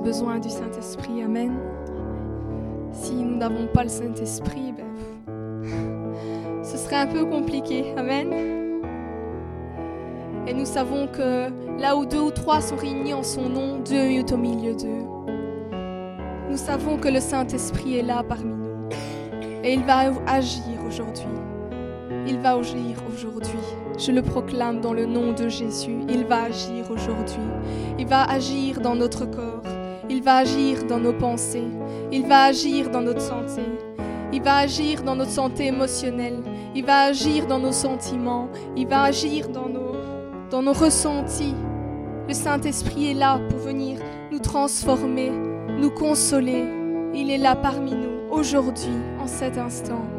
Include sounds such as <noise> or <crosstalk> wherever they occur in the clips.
besoin du Saint-Esprit. Amen. Si nous n'avons pas le Saint-Esprit, ben, ce serait un peu compliqué. Amen. Et nous savons que là où deux ou trois sont réunis en son nom, Dieu est au milieu d'eux. Nous savons que le Saint-Esprit est là parmi nous. Et il va agir aujourd'hui. Il va agir aujourd'hui. Je le proclame dans le nom de Jésus. Il va agir aujourd'hui. Il va agir dans notre corps. Il va agir dans nos pensées. Il va agir dans notre santé. Il va agir dans notre santé émotionnelle. Il va agir dans nos sentiments. Il va agir dans nos, dans nos ressentis. Le Saint-Esprit est là pour venir nous transformer, nous consoler. Il est là parmi nous aujourd'hui, en cet instant.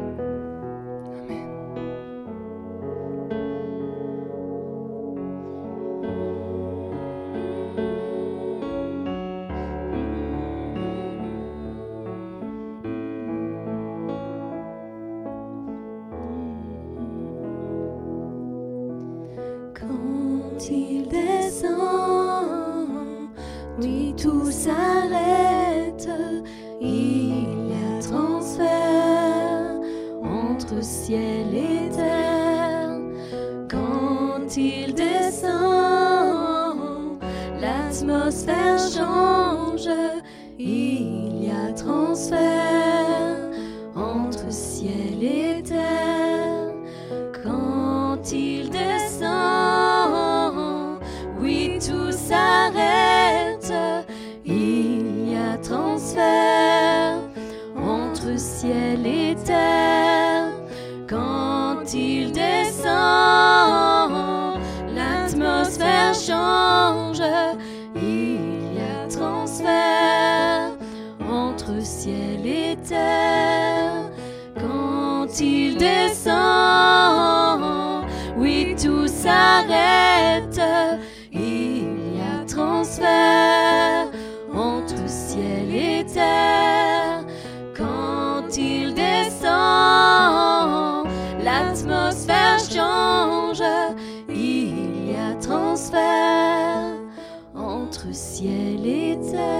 entre ciel et terre.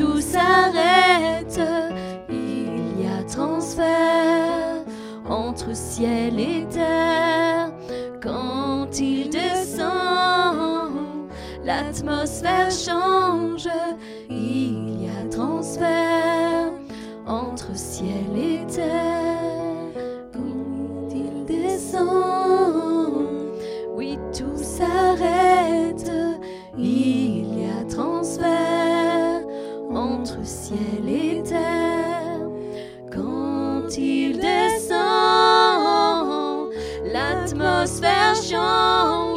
tout s'arrête, il y a transfert entre ciel et terre. Quand il descend, l'atmosphère change, il y a transfert entre ciel et terre. Quand il descend, oui, tout s'arrête. Il y a transfert ciel et terre. Quand il descend, l'atmosphère change.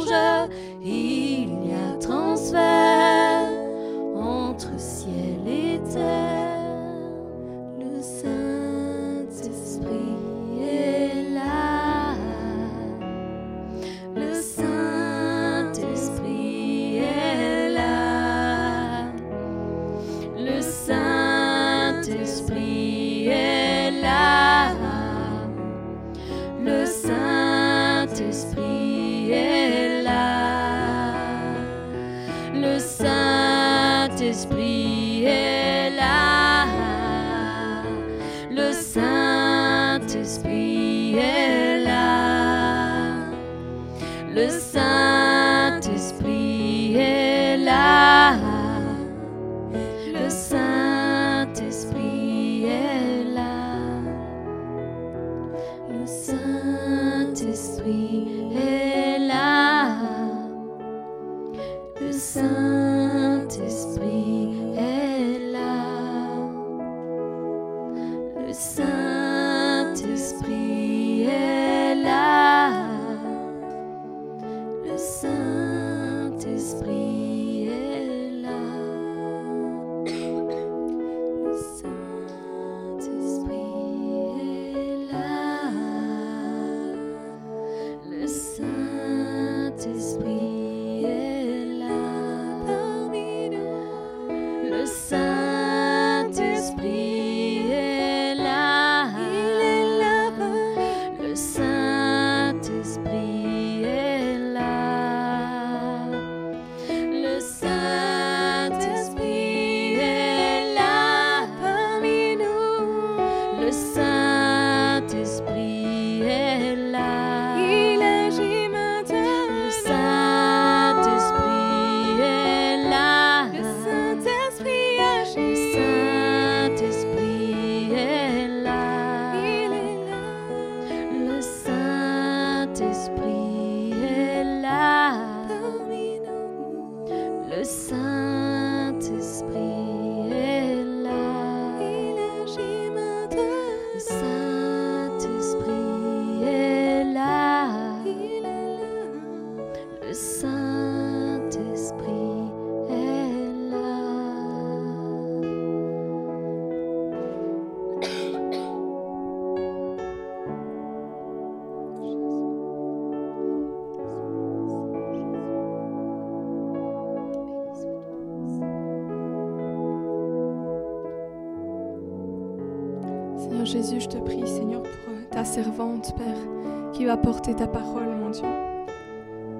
Porter ta parole, mon Dieu.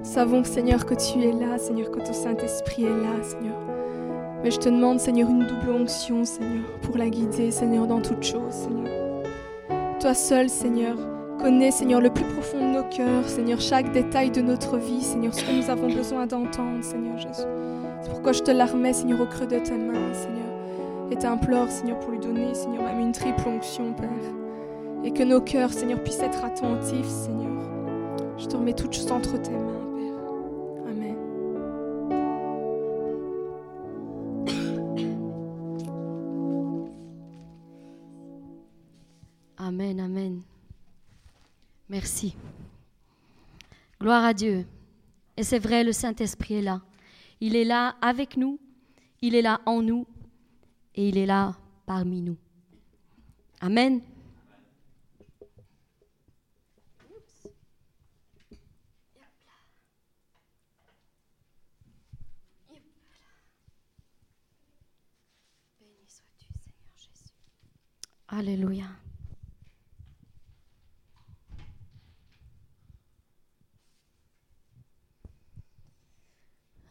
Savons, Seigneur, que tu es là, Seigneur, que ton Saint-Esprit est là, Seigneur. Mais je te demande, Seigneur, une double onction, Seigneur, pour la guider, Seigneur, dans toutes choses, Seigneur. Toi seul, Seigneur, connais, Seigneur, le plus profond de nos cœurs, Seigneur, chaque détail de notre vie, Seigneur, ce que nous avons besoin d'entendre, Seigneur Jésus. C'est pourquoi je te la remets, Seigneur, au creux de tes mains, Seigneur. Et t'implore, Seigneur, pour lui donner, Seigneur, même une triple onction, Père. Et que nos cœurs, Seigneur, puissent être attentifs, Seigneur. Je te remets toutes choses entre tes mains, Père. Amen. Amen, amen. Merci. Gloire à Dieu. Et c'est vrai, le Saint-Esprit est là. Il est là avec nous, il est là en nous et il est là parmi nous. Amen. Béni sois-tu, Seigneur Jésus. Alléluia.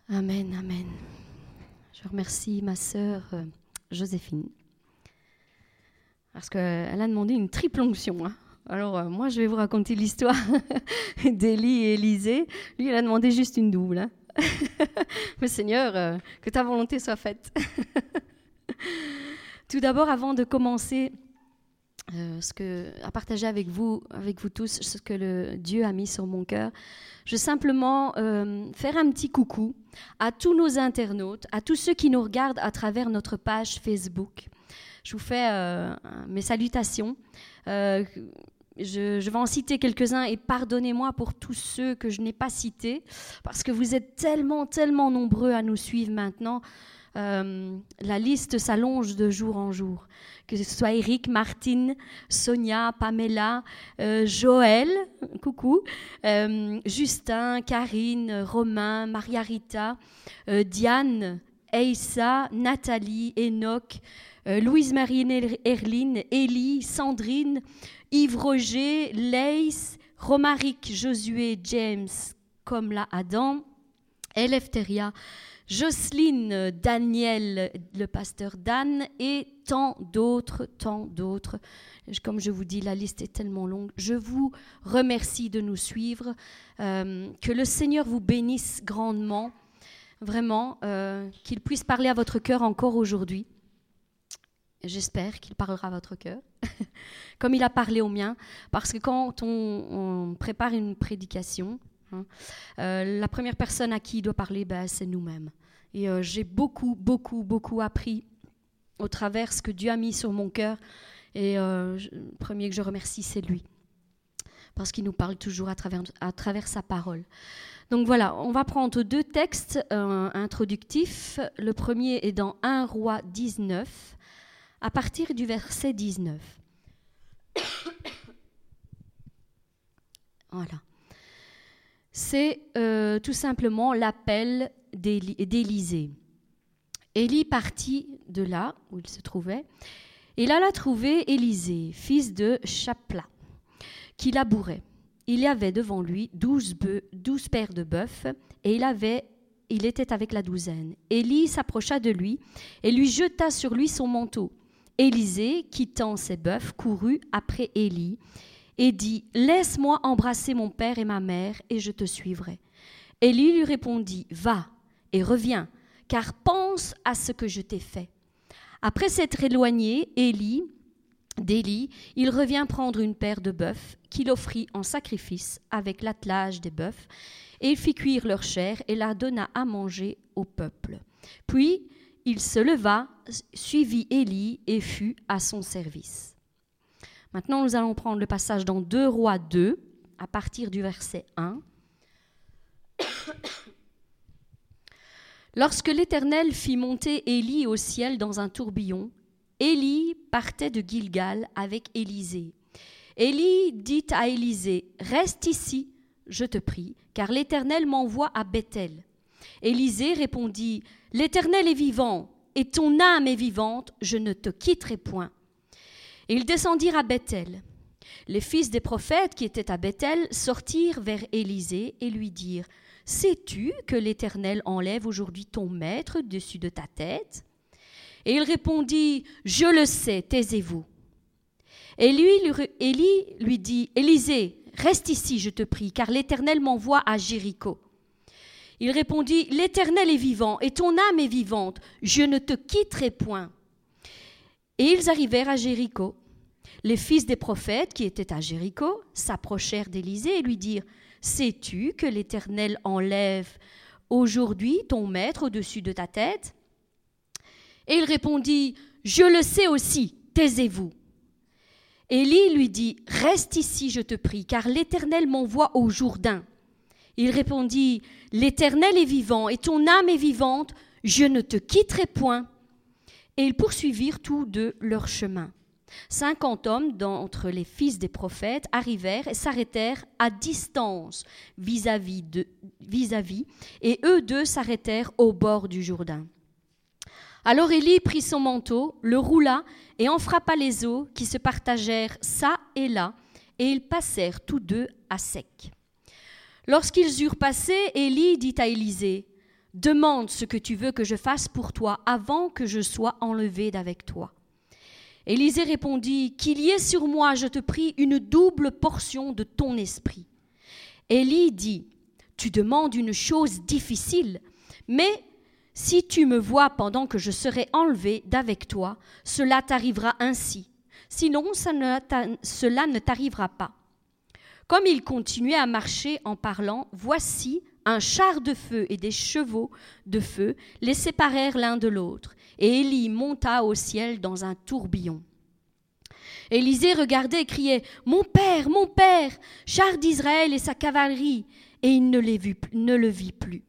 Amen, amen. Je remercie ma sœur euh, Joséphine parce qu'elle a demandé une triple onction. hein. Alors, euh, moi, je vais vous raconter l'histoire <laughs> d'Élie et Élisée. Lui, il a demandé juste une double. hein. <laughs> Mais Seigneur, euh, que ta volonté soit faite. <laughs> Tout d'abord, avant de commencer euh, ce que, à partager avec vous, avec vous tous, ce que le Dieu a mis sur mon cœur, je veux simplement euh, faire un petit coucou à tous nos internautes, à tous ceux qui nous regardent à travers notre page Facebook. Je vous fais euh, mes salutations. Je, je vais en citer quelques-uns et pardonnez-moi pour tous ceux que je n'ai pas cités, parce que vous êtes tellement, tellement nombreux à nous suivre maintenant. Euh, la liste s'allonge de jour en jour. Que ce soit Eric, Martine, Sonia, Pamela, euh, Joël, <laughs> coucou, euh, Justin, Karine, Romain, Maria Rita, euh, Diane, Eissa, Nathalie, Enoch, Louise-Marie Erline, Élie, Sandrine, Yves Roger, Leïs, Romaric, Josué, James, comme Adam, Eleftheria, Jocelyne, Daniel, le pasteur Dan et tant d'autres, tant d'autres. Comme je vous dis, la liste est tellement longue. Je vous remercie de nous suivre. Euh, que le Seigneur vous bénisse grandement, vraiment, euh, qu'il puisse parler à votre cœur encore aujourd'hui. J'espère qu'il parlera à votre cœur, <laughs> comme il a parlé au mien, parce que quand on, prépare une prédication, hein, euh, la première personne à qui il doit parler, ben, c'est nous-mêmes. Et j'ai beaucoup, beaucoup, beaucoup appris au travers ce que Dieu a mis sur mon cœur. Et le premier que je remercie, c'est lui parce qu'il nous parle toujours à travers, à travers sa parole. Donc voilà, on va prendre deux textes euh, introductifs. Le premier est dans 1 roi 19, à partir du verset 19. <coughs> voilà. C'est euh, tout simplement l'appel d'Élisée. Élie partit de là où il se trouvait, et là a trouvé Élisée, fils de Chapla qui labourait. Il y avait devant lui douze, douze paires de bœufs, et il, il était avec la douzaine. Élie s'approcha de lui et lui jeta sur lui son manteau. Élisée, quittant ses bœufs, courut après Élie et dit Laisse-moi embrasser mon père et ma mère, et je te suivrai. Élie lui répondit Va et reviens, car pense à ce que je t'ai fait. Après s'être éloigné, Élie d'Élie, il revient prendre une paire de bœufs qu'il offrit en sacrifice avec l'attelage des bœufs, et il fit cuire leur chair et la donna à manger au peuple. Puis il se leva, suivit Élie et fut à son service. Maintenant, nous allons prendre le passage dans 2 Rois 2, à partir du verset 1. <coughs> Lorsque l'Éternel fit monter Élie au ciel dans un tourbillon, Élie partait de Gilgal avec Élisée. Élie dit à Élisée Reste ici, je te prie, car l'Éternel m'envoie à Bethel. Élisée répondit L'Éternel est vivant, et ton âme est vivante, je ne te quitterai point. Et ils descendirent à Bethel. Les fils des prophètes qui étaient à Bethel sortirent vers Élisée et lui dirent Sais-tu que l'Éternel enlève aujourd'hui ton maître dessus de ta tête? Et il répondit, Je le sais, taisez-vous. Et lui, Élie lui dit, Élisée, reste ici, je te prie, car l'Éternel m'envoie à Jéricho. Il répondit, L'Éternel est vivant, et ton âme est vivante, je ne te quitterai point. Et ils arrivèrent à Jéricho. Les fils des prophètes qui étaient à Jéricho s'approchèrent d'Élisée et lui dirent, Sais-tu que l'Éternel enlève aujourd'hui ton maître au-dessus de ta tête? Et il répondit, Je le sais aussi, taisez-vous. Élie lui dit, Reste ici, je te prie, car l'Éternel m'envoie au Jourdain. Il répondit, L'Éternel est vivant, et ton âme est vivante, je ne te quitterai point. Et ils poursuivirent tous deux leur chemin. Cinquante hommes d'entre les fils des prophètes arrivèrent et s'arrêtèrent à distance vis-à-vis, et eux deux s'arrêtèrent au bord du Jourdain. Alors Élie prit son manteau, le roula et en frappa les eaux qui se partagèrent çà et là, et ils passèrent tous deux à sec. Lorsqu'ils eurent passé, Élie dit à Élisée Demande ce que tu veux que je fasse pour toi avant que je sois enlevé d'avec toi. Élisée répondit Qu'il y ait sur moi, je te prie, une double portion de ton esprit. Élie dit Tu demandes une chose difficile, mais si tu me vois pendant que je serai enlevé d'avec toi, cela t'arrivera ainsi. Sinon, cela ne t'arrivera pas. Comme il continuait à marcher en parlant, voici un char de feu et des chevaux de feu les séparèrent l'un de l'autre, et Élie monta au ciel dans un tourbillon. Élisée regardait et criait Mon père, mon père, char d'Israël et sa cavalerie, et il ne, le vit plus.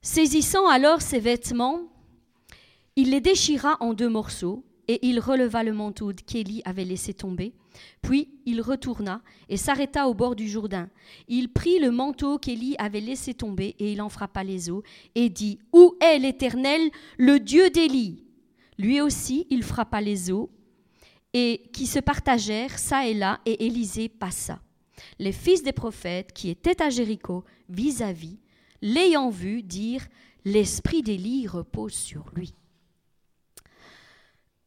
Saisissant alors ses vêtements, il les déchira en deux morceaux, et il releva le manteau qu'Élie avait laissé tomber. Puis il retourna et s'arrêta au bord du Jourdain. Il prit le manteau qu'Élie avait laissé tomber, et il en frappa les eaux, et dit Où est l'Éternel, le Dieu d'Élie? Lui aussi, il frappa les eaux, et qui se partagèrent çà et là, et Élisée passa. Les fils des prophètes qui étaient à Jéricho vis-à-vis l'ayant vu, dirent L'esprit d'Élie repose sur lui.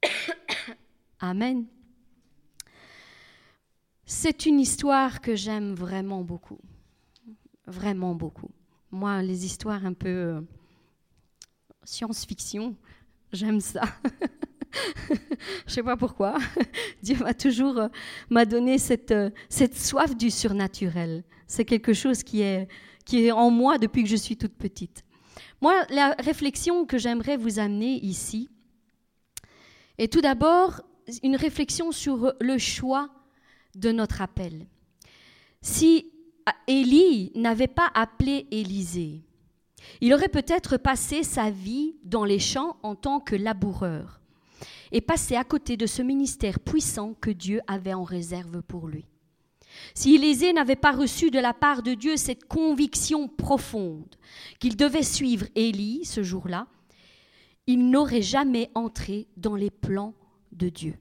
<coughs> Amen. C'est une histoire que j'aime vraiment beaucoup. Vraiment beaucoup. Moi, les histoires un peu euh, science-fiction, j'aime ça. <laughs> Je sais pas pourquoi. <laughs> Dieu m'a toujours euh, m'a donné cette, euh, cette soif du surnaturel. C'est quelque chose qui est, qui est en moi depuis que je suis toute petite. Moi, la réflexion que j'aimerais vous amener ici est tout d'abord une réflexion sur le choix de notre appel. Si Élie n'avait pas appelé Élisée, il aurait peut-être passé sa vie dans les champs en tant que laboureur et passé à côté de ce ministère puissant que Dieu avait en réserve pour lui. Si Élisée n'avait pas reçu de la part de Dieu cette conviction profonde qu'il devait suivre Élie ce jour-là, il n'aurait jamais entré dans les plans de Dieu.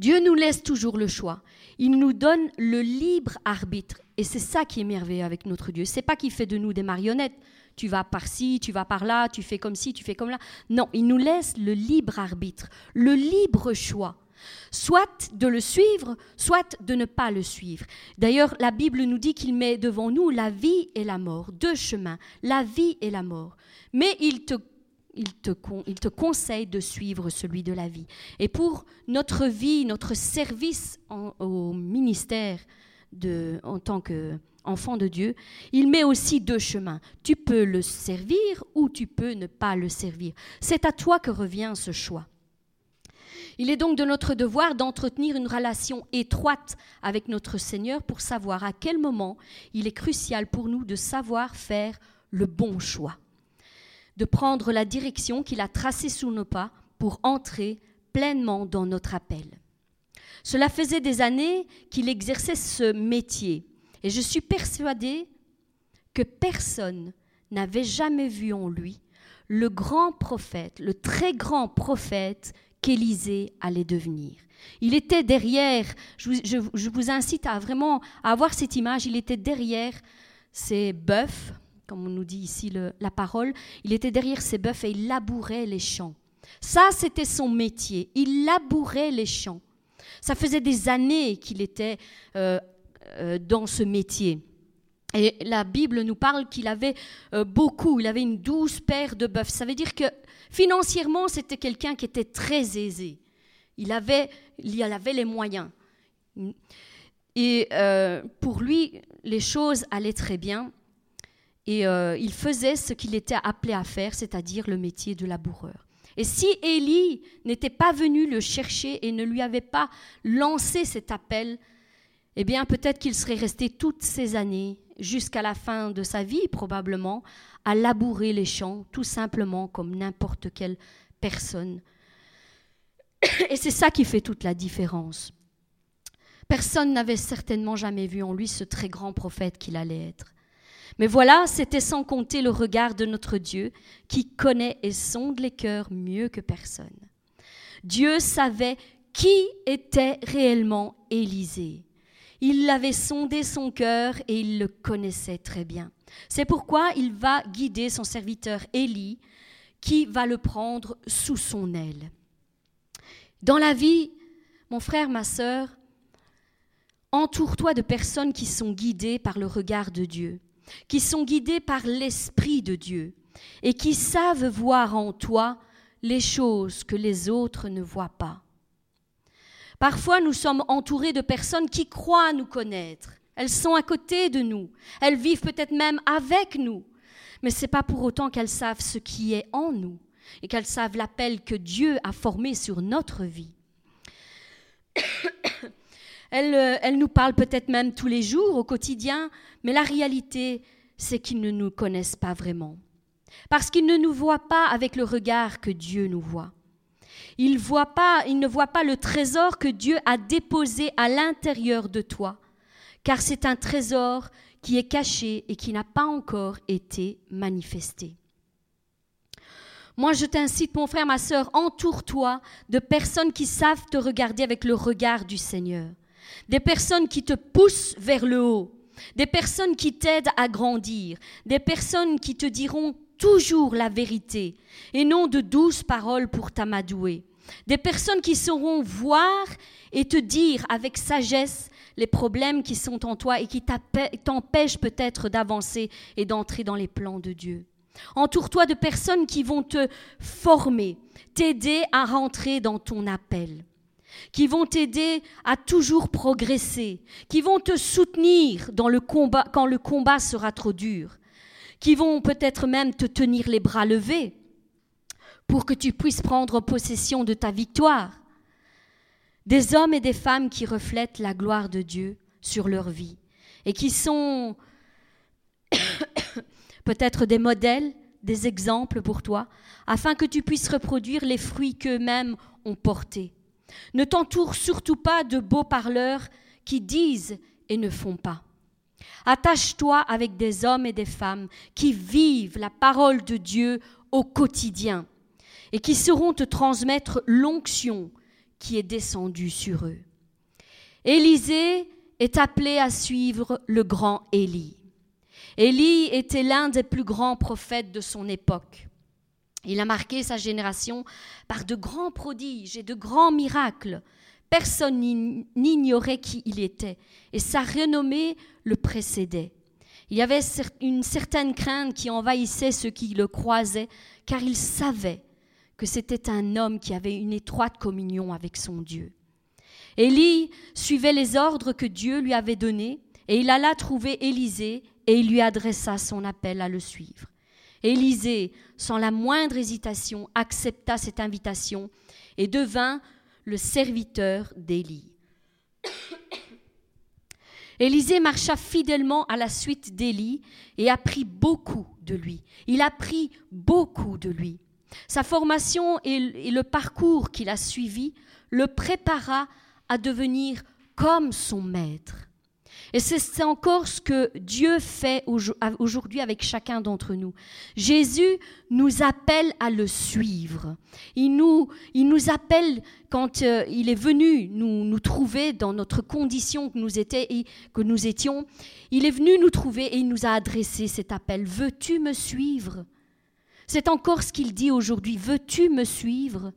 Dieu nous laisse toujours le choix. Il nous donne le libre arbitre. Et c'est ça qui est merveilleux avec notre Dieu. C'est pas qu'il fait de nous des marionnettes. Tu vas par-ci, tu vas par-là, tu fais comme ci, tu fais comme là. Non, il nous laisse le libre arbitre, le libre choix. Soit de le suivre, soit de ne pas le suivre. D'ailleurs, la Bible nous dit qu'il met devant nous la vie et la mort, deux chemins, la vie et la mort. Mais il te il te, il te, conseille de suivre celui de la vie. Et pour notre vie, notre service au ministère en tant qu'enfant de Dieu, il met aussi deux chemins. Tu peux le servir ou tu peux ne pas le servir. C'est à toi que revient ce choix. Il est donc de notre devoir d'entretenir une relation étroite avec notre Seigneur pour savoir à quel moment il est crucial pour nous de savoir faire le bon choix de prendre la direction qu'il a tracée sous nos pas pour entrer pleinement dans notre appel. Cela faisait des années qu'il exerçait ce métier et je suis persuadée que personne n'avait jamais vu en lui le grand prophète, le très grand prophète qu'Élisée allait devenir. Il était derrière, je vous, incite à vraiment avoir cette image, il était derrière ces bœufs, comme on nous dit ici la parole, il était derrière ses bœufs et il labourait les champs. Ça, c'était son métier. Il labourait les champs. Ça faisait des années qu'il était euh, euh, dans ce métier. Et la Bible nous parle qu'il avait euh, beaucoup, il avait une douze paires de bœufs. Ça veut dire que financièrement, c'était quelqu'un qui était très aisé. Il avait, il avait les moyens. Et pour lui, les choses allaient très bien. Et euh, il faisait ce qu'il était appelé à faire, c'est-à-dire le métier de laboureur. Et si Élie n'était pas venu le chercher et ne lui avait pas lancé cet appel, eh bien peut-être qu'il serait resté toutes ces années, jusqu'à la fin de sa vie probablement, à labourer les champs, tout simplement comme n'importe quelle personne. Et c'est ça qui fait toute la différence. Personne n'avait certainement jamais vu en lui ce très grand prophète qu'il allait être. Mais voilà, c'était sans compter le regard de notre Dieu qui connaît et sonde les cœurs mieux que personne. Dieu savait qui était réellement Élisée. Il avait sondé son cœur et il le connaissait très bien. C'est pourquoi il va guider son serviteur Élie, qui va le prendre sous son aile. Dans la vie, mon frère, ma sœur, entoure-toi de personnes qui sont guidées par le regard de Dieu qui sont guidés par l'Esprit de Dieu et qui savent voir en toi les choses que les autres ne voient pas. Parfois, nous sommes entourés de personnes qui croient nous connaître. Elles sont à côté de nous. Elles vivent peut-être même avec nous. Mais ce n'est pas pour autant qu'elles savent ce qui est en nous et qu'elles savent l'appel que Dieu a formé sur notre vie. Euh, elle, nous parle peut-être même tous les jours, au quotidien, mais la réalité, c'est qu'ils ne nous connaissent pas vraiment. Parce qu'ils ne nous voient pas avec le regard que Dieu nous voit. Ils, voient pas, ils ne voient pas le trésor que Dieu a déposé à l'intérieur de toi, car c'est un trésor qui est caché et qui n'a pas encore été manifesté. Moi, je t'incite, mon frère, ma sœur, entoure-toi de personnes qui savent te regarder avec le regard du Seigneur des personnes qui te poussent vers le haut, des personnes qui t'aident à grandir, des personnes qui te diront toujours la vérité et non de douces paroles pour t'amadouer, des personnes qui sauront voir et te dire avec sagesse les problèmes qui sont en toi et qui t'empêchent peut-être d'avancer et d'entrer dans les plans de Dieu. Entoure-toi de personnes qui vont te former, t'aider à rentrer dans ton appel, qui vont t'aider à toujours progresser, qui vont te soutenir quand le combat sera trop dur, qui vont peut-être même te tenir les bras levés pour que tu puisses prendre possession de ta victoire. Des hommes et des femmes qui reflètent la gloire de Dieu sur leur vie et qui sont <coughs> peut-être des modèles, des exemples pour toi, afin que tu puisses reproduire les fruits qu'eux-mêmes ont portés. Ne t'entoure surtout pas de beaux parleurs qui disent et ne font pas. Attache-toi avec des hommes et des femmes qui vivent la parole de Dieu au quotidien et qui sauront te transmettre l'onction qui est descendue sur eux. Élisée est appelé à suivre le grand Élie. Élie était l'un des plus grands prophètes de son époque. Il a marqué sa génération par de grands prodiges et de grands miracles. Personne n'ignorait qui il était, et sa renommée le précédait. Il y avait une certaine crainte qui envahissait ceux qui le croisaient, car ils savaient que c'était un homme qui avait une étroite communion avec son Dieu. Élie suivait les ordres que Dieu lui avait donnés, et il alla trouver Élisée, et il lui adressa son appel à le suivre. Élisée, sans la moindre hésitation, accepta cette invitation et devint le serviteur d'Élie. <coughs> Élisée marcha fidèlement à la suite d'Élie et apprit beaucoup de lui. Il apprit beaucoup de lui. Sa formation et le parcours qu'il a suivi le prépara à devenir comme son maître. Et c'est encore ce que Dieu fait aujourd'hui avec chacun d'entre nous. Jésus nous appelle à le suivre. Il nous, appelle quand euh, il est venu nous, nous trouver dans notre condition que nous, que nous étions. Il est venu nous trouver et il nous a adressé cet appel. Veux-tu me suivre? C'est encore ce qu'il dit aujourd'hui. Veux-tu me suivre?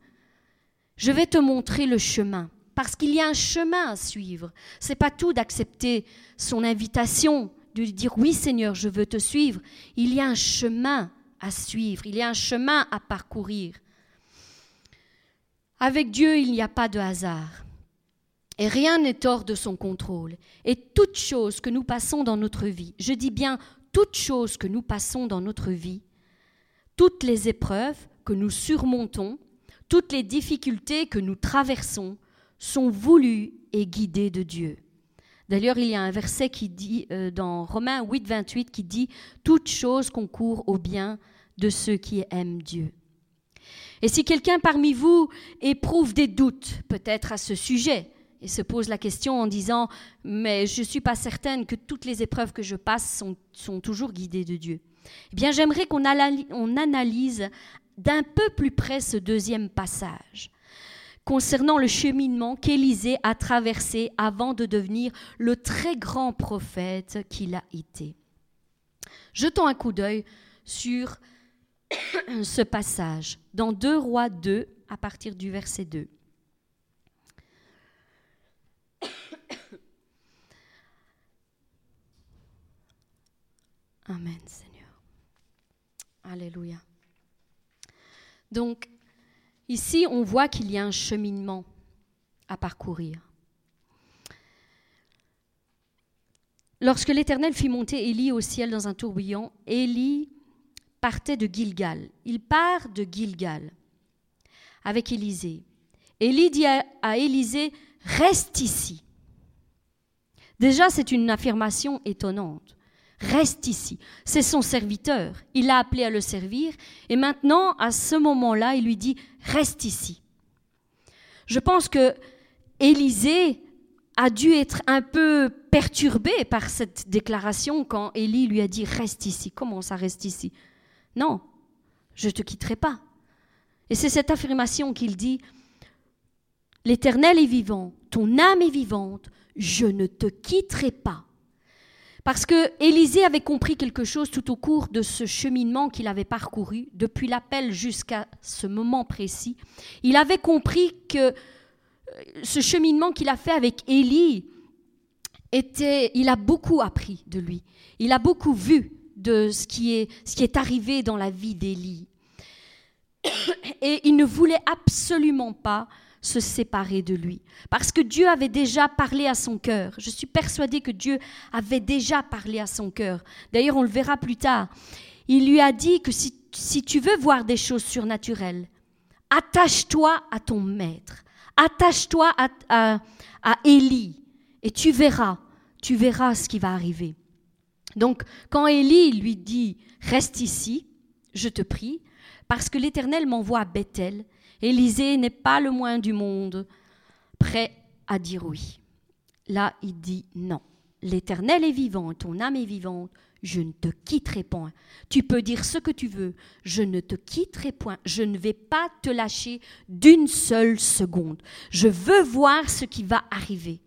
Je vais te montrer le chemin parce qu'il y a un chemin à suivre. C'est pas tout d'accepter son invitation, de dire oui Seigneur, je veux te suivre. Il y a un chemin à suivre, il y a un chemin à parcourir. Avec Dieu, il n'y a pas de hasard. Et rien n'est hors de son contrôle. Et toute chose que nous passons dans notre vie, je dis bien toute chose que nous passons dans notre vie, toutes les épreuves que nous surmontons, toutes les difficultés que nous traversons, sont voulus et guidés de Dieu. D'ailleurs, il y a un verset qui dit euh, dans Romains 8, 28 qui dit Toute chose concourt au bien de ceux qui aiment Dieu. Et si quelqu'un parmi vous éprouve des doutes, peut-être à ce sujet, et se pose la question en disant Mais je ne suis pas certaine que toutes les épreuves que je passe sont, sont toujours guidées de Dieu. Eh bien, j'aimerais qu'on analyse d'un peu plus près ce deuxième passage concernant le cheminement qu'Élisée a traversé avant de devenir le très grand prophète qu'il a été. Jetons un coup d'œil sur <coughs> ce passage dans 2 Rois 2 à partir du verset 2. <coughs> Amen Seigneur. Alléluia. Donc, Ici, on voit qu'il y a un cheminement à parcourir. Lorsque l'Éternel fit monter Élie au ciel dans un tourbillon, Élie partait de Gilgal. Il part de Gilgal avec Élisée. Élie dit à Élisée, reste ici. Déjà, c'est une affirmation étonnante reste ici. C'est son serviteur. Il l'a appelé à le servir. Et maintenant, à ce moment-là, il lui dit, reste ici. Je pense que Élisée a dû être un peu perturbé par cette déclaration quand Élie lui a dit, reste ici. Comment ça reste ici? Non, je ne te quitterai pas. Et c'est cette affirmation qu'il dit, L'Éternel est vivant, ton âme est vivante, je ne te quitterai pas. Parce que Élisée avait compris quelque chose tout au cours de ce cheminement qu'il avait parcouru, depuis l'appel jusqu'à ce moment précis. Il avait compris que euh, ce cheminement qu'il a fait avec Élie était, il a beaucoup appris de lui. Il a beaucoup vu de ce qui est, ce qui est arrivé dans la vie d'Élie. <coughs> Et il ne voulait absolument pas se séparer de lui. Parce que Dieu avait déjà parlé à son cœur. Je suis persuadée que Dieu avait déjà parlé à son cœur. D'ailleurs, on le verra plus tard. Il lui a dit que si, si tu veux voir des choses surnaturelles, attache-toi à ton maître. Attache-toi à, à, à Élie. Et tu verras, tu verras ce qui va arriver. Donc, quand Élie lui dit, reste ici, je te prie, parce que l'Éternel m'envoie à Bethel, Élisée n'est pas le moins du monde, prêt à dire oui. Là, il dit non. L'Éternel est vivant, ton âme est vivante, je ne te quitterai point. Tu peux dire ce que tu veux, je ne te quitterai point. Je ne vais pas te lâcher d'une seule seconde. Je veux voir ce qui va arriver.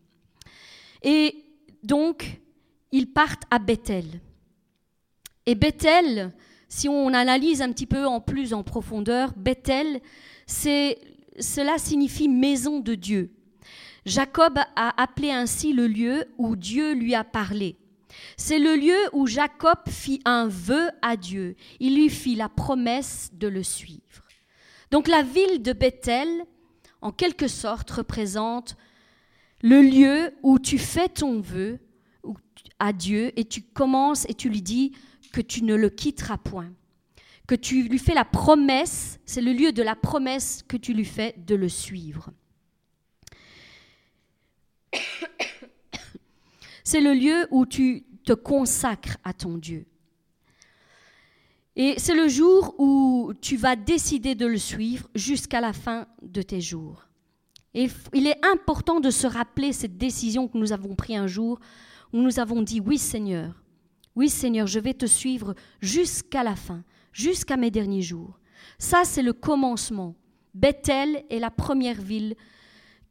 Et donc, ils partent à Bethel. Et Bethel, si on analyse un petit peu en plus en profondeur, Bethel, cela signifie maison de Dieu. Jacob a appelé ainsi le lieu où Dieu lui a parlé. C'est le lieu où Jacob fit un vœu à Dieu. Il lui fit la promesse de le suivre. Donc la ville de Bethel, en quelque sorte, représente le lieu où tu fais ton vœu à Dieu et tu commences et tu lui dis que tu ne le quitteras point que tu lui fais la promesse, c'est le lieu de la promesse que tu lui fais de le suivre. <coughs> C'est le lieu où tu te consacres à ton Dieu. Et c'est le jour où tu vas décider de le suivre jusqu'à la fin de tes jours. Et il est important de se rappeler cette décision que nous avons prise un jour où nous avons dit oui Seigneur, oui Seigneur, je vais te suivre jusqu'à la fin jusqu'à mes derniers jours. Ça, c'est le commencement. Bethel est la première ville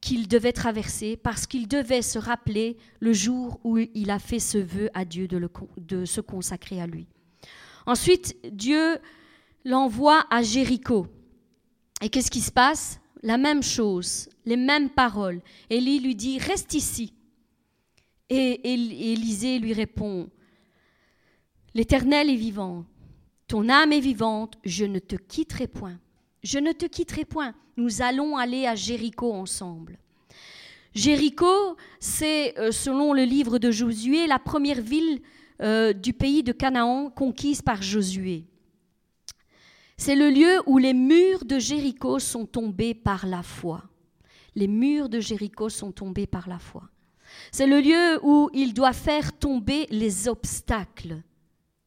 qu'il devait traverser parce qu'il devait se rappeler le jour où il a fait ce vœu à Dieu de, se consacrer à lui. Ensuite, Dieu l'envoie à Jéricho. Et qu'est-ce qui se passe? La même chose, les mêmes paroles. Élie lui dit, reste ici. Et Élisée lui répond, L'Éternel est vivant, ton âme est vivante, je ne te quitterai point. Je ne te quitterai point. Nous allons aller à Jéricho ensemble. Jéricho, c'est, euh, selon le livre de Josué, la première ville euh, du pays de Canaan conquise par Josué. C'est le lieu où les murs de Jéricho sont tombés par la foi. Les murs de Jéricho sont tombés par la foi. C'est le lieu où il doit faire tomber les obstacles,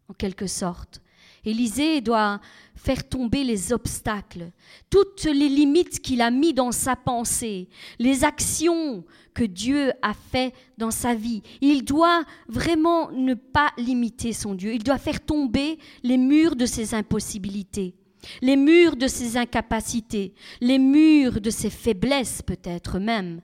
en quelque sorte. Élisée doit faire tomber les obstacles, toutes les limites qu'il a mis dans sa pensée, les actions que Dieu a fait dans sa vie. Il doit vraiment ne pas limiter son Dieu. Il doit faire tomber les murs de ses impossibilités, les murs de ses incapacités, les murs de ses faiblesses peut-être même.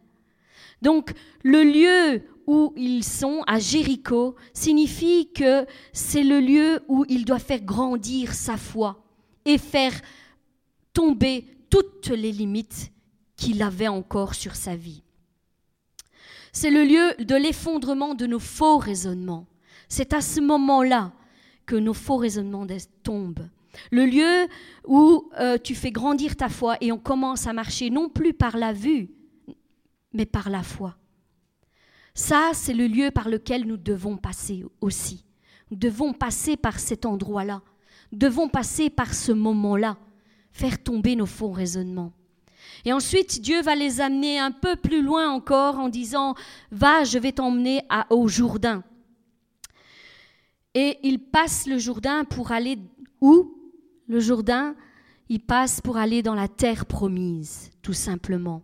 Donc le lieu où ils sont, à Jéricho, signifie que c'est le lieu où il doit faire grandir sa foi et faire tomber toutes les limites qu'il avait encore sur sa vie. C'est le lieu de l'effondrement de nos faux raisonnements. C'est à ce moment-là que nos faux raisonnements tombent. Le lieu où euh, tu fais grandir ta foi et on commence à marcher non plus par la vue, mais par la foi. Ça, c'est le lieu par lequel nous devons passer aussi. Nous devons passer par cet endroit-là. Nous devons passer par ce moment-là, faire tomber nos faux raisonnements. Et ensuite, Dieu va les amener un peu plus loin encore en disant, va, je vais t'emmener au Jourdain. Et il passe le Jourdain pour aller où? Le Jourdain, il passe pour aller dans la terre promise, tout simplement.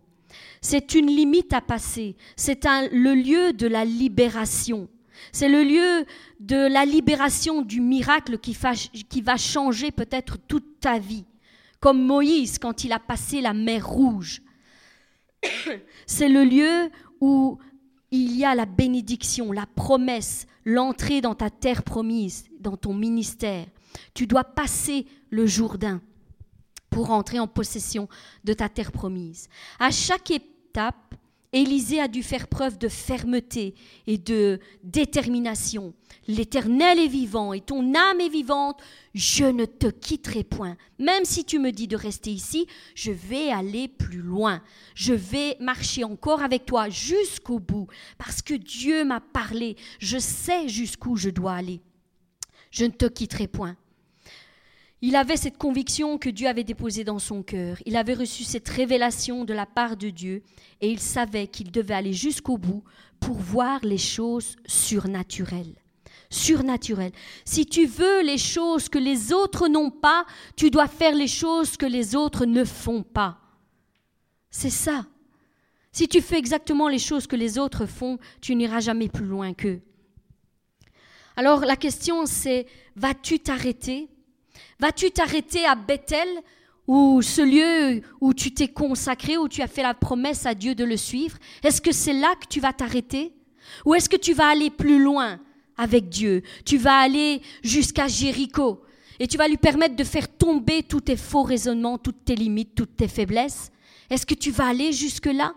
C'est une limite à passer. C'est le lieu de la libération. C'est le lieu de la libération du miracle qui, va changer peut-être toute ta vie. Comme Moïse quand il a passé la mer rouge. <coughs> C'est le lieu où il y a la bénédiction, la promesse, l'entrée dans ta terre promise, dans ton ministère. Tu dois passer le Jourdain pour entrer en possession de ta terre promise. À chaque étape, Élisée a dû faire preuve de fermeté et de détermination. L'Éternel est vivant et ton âme est vivante, je ne te quitterai point. Même si tu me dis de rester ici, je vais aller plus loin. Je vais marcher encore avec toi jusqu'au bout, parce que Dieu m'a parlé. Je sais jusqu'où je dois aller. Je ne te quitterai point. Il avait cette conviction que Dieu avait déposée dans son cœur. Il avait reçu cette révélation de la part de Dieu et il savait qu'il devait aller jusqu'au bout pour voir les choses surnaturelles. Surnaturelles. Si tu veux les choses que les autres n'ont pas, tu dois faire les choses que les autres ne font pas. C'est ça. Si tu fais exactement les choses que les autres font, tu n'iras jamais plus loin qu'eux. Alors la question c'est, vas-tu t'arrêter Vas-tu t'arrêter à Bethel, ou ce lieu où tu t'es consacré, où tu as fait la promesse à Dieu de le suivre? Est-ce que c'est là que tu vas t'arrêter? Ou est-ce que tu vas aller plus loin avec Dieu? Tu vas aller jusqu'à Jéricho et tu vas lui permettre de faire tomber tous tes faux raisonnements, toutes tes limites, toutes tes faiblesses? Est-ce que tu vas aller jusque-là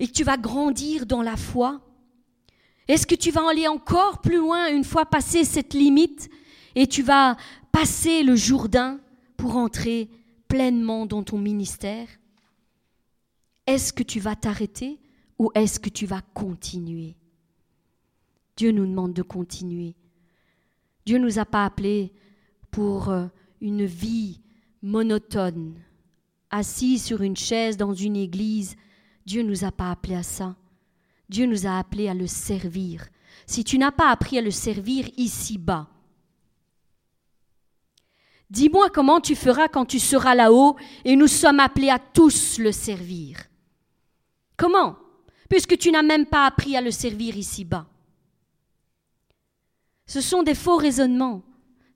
Et que tu vas grandir dans la foi? Est-ce que tu vas aller encore plus loin une fois passé cette limite et tu vas passer le Jourdain pour entrer pleinement dans ton ministère Est-ce que tu vas t'arrêter ou est-ce que tu vas continuer? Dieu nous demande de continuer. Dieu ne nous a pas appelés pour euh, une vie monotone, assis sur une chaise dans une église. Dieu ne nous a pas appelés à ça. Dieu nous a appelés à le servir. Si tu n'as pas appris à le servir ici-bas, Dis-moi comment tu feras quand tu seras là-haut et nous sommes appelés à tous le servir. Comment? Puisque tu n'as même pas appris à le servir ici-bas. Ce sont des faux raisonnements.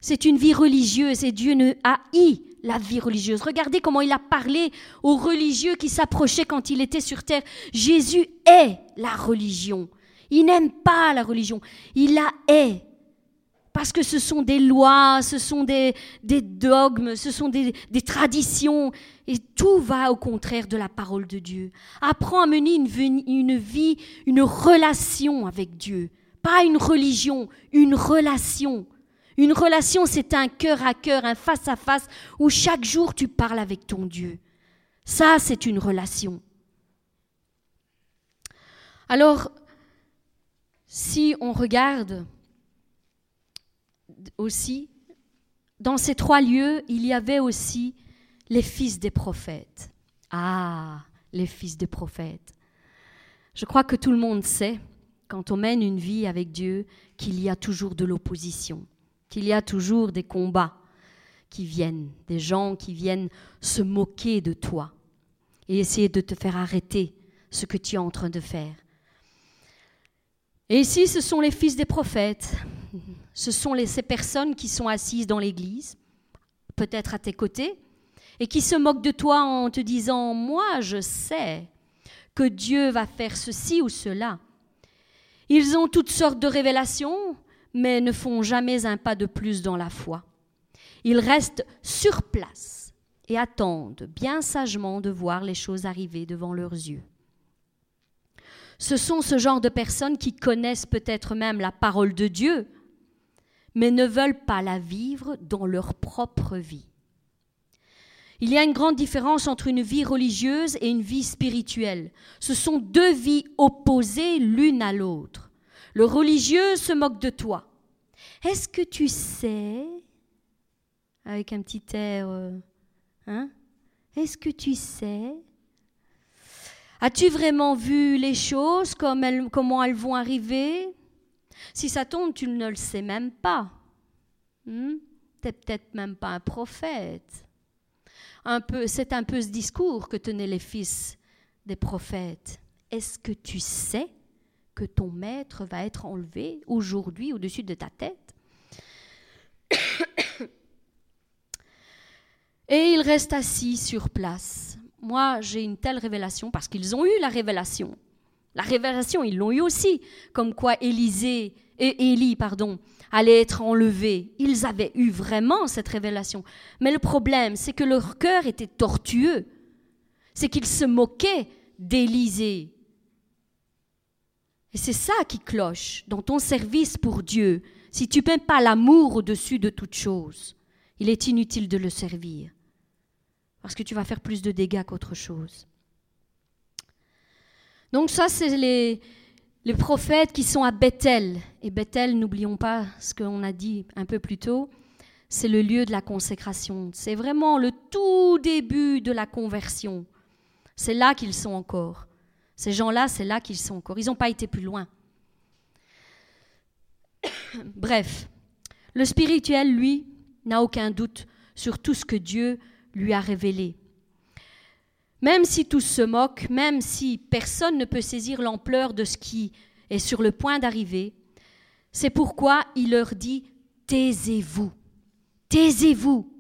C'est une vie religieuse et Dieu ne haït la vie religieuse. Regardez comment il a parlé aux religieux qui s'approchaient quand il était sur terre. Jésus est la religion. Il n'aime pas la religion. Il la est parce que ce sont des lois, ce sont des, dogmes, ce sont des, traditions, et tout va au contraire de la parole de Dieu. Apprends à mener une, une vie, une relation avec Dieu, pas une religion, une relation. Une relation, c'est un cœur à cœur, un face à face, où chaque jour tu parles avec ton Dieu. Ça, c'est une relation. Alors, si on regarde aussi, dans ces trois lieux, il y avait aussi les fils des prophètes. Ah, les fils des prophètes. Je crois que tout le monde sait, quand on mène une vie avec Dieu, qu'il y a toujours de l'opposition, qu'il y a toujours des combats qui viennent, des gens qui viennent se moquer de toi et essayer de te faire arrêter ce que tu es en train de faire. Et ici, ce sont les fils des prophètes ce sont ces personnes qui sont assises dans l'église, peut-être à tes côtés, et qui se moquent de toi en te disant Moi, je sais que Dieu va faire ceci ou cela. Ils ont toutes sortes de révélations, mais ne font jamais un pas de plus dans la foi. Ils restent sur place et attendent bien sagement de voir les choses arriver devant leurs yeux. Ce sont ce genre de personnes qui connaissent peut-être même la parole de Dieu, mais ne veulent pas la vivre dans leur propre vie. Il y a une grande différence entre une vie religieuse et une vie spirituelle. Ce sont deux vies opposées l'une à l'autre. Le religieux se moque de toi. Est-ce que tu sais, avec un petit air, euh, hein, est-ce que tu sais As-tu vraiment vu les choses comme comment elles vont arriver? Si ça tombe, tu ne le sais même pas. Hmm? Tu n'es peut-être même pas un prophète. Un peu, c'est un peu ce discours que tenaient les fils des prophètes. Est-ce que tu sais que ton maître va être enlevé aujourd'hui au-dessus de ta tête? <coughs> Et il reste assis sur place. Moi, j'ai une telle révélation parce qu'ils ont eu la révélation. La révélation, ils l'ont eu aussi, comme quoi Élisée et Élie, pardon, allaient être enlevés. Ils avaient eu vraiment cette révélation. Mais le problème, c'est que leur cœur était tortueux. C'est qu'ils se moquaient d'Élisée. Et c'est ça qui cloche dans ton service pour Dieu. Si tu ne mets pas l'amour au-dessus de toute chose, il est inutile de le servir. Parce que tu vas faire plus de dégâts qu'autre chose. Donc ça, c'est les, prophètes qui sont à Bethel. Et Bethel, n'oublions pas ce qu'on a dit un peu plus tôt, c'est le lieu de la consécration. C'est vraiment le tout début de la conversion. C'est là qu'ils sont encore. Ces gens-là, c'est là qu'ils sont encore. Ils n'ont pas été plus loin. <coughs> Bref, le spirituel, lui, n'a aucun doute sur tout ce que Dieu lui a révélé. Même si tous se moquent, même si personne ne peut saisir l'ampleur de ce qui est sur le point d'arriver, c'est pourquoi il leur dit Taisez-vous, taisez-vous.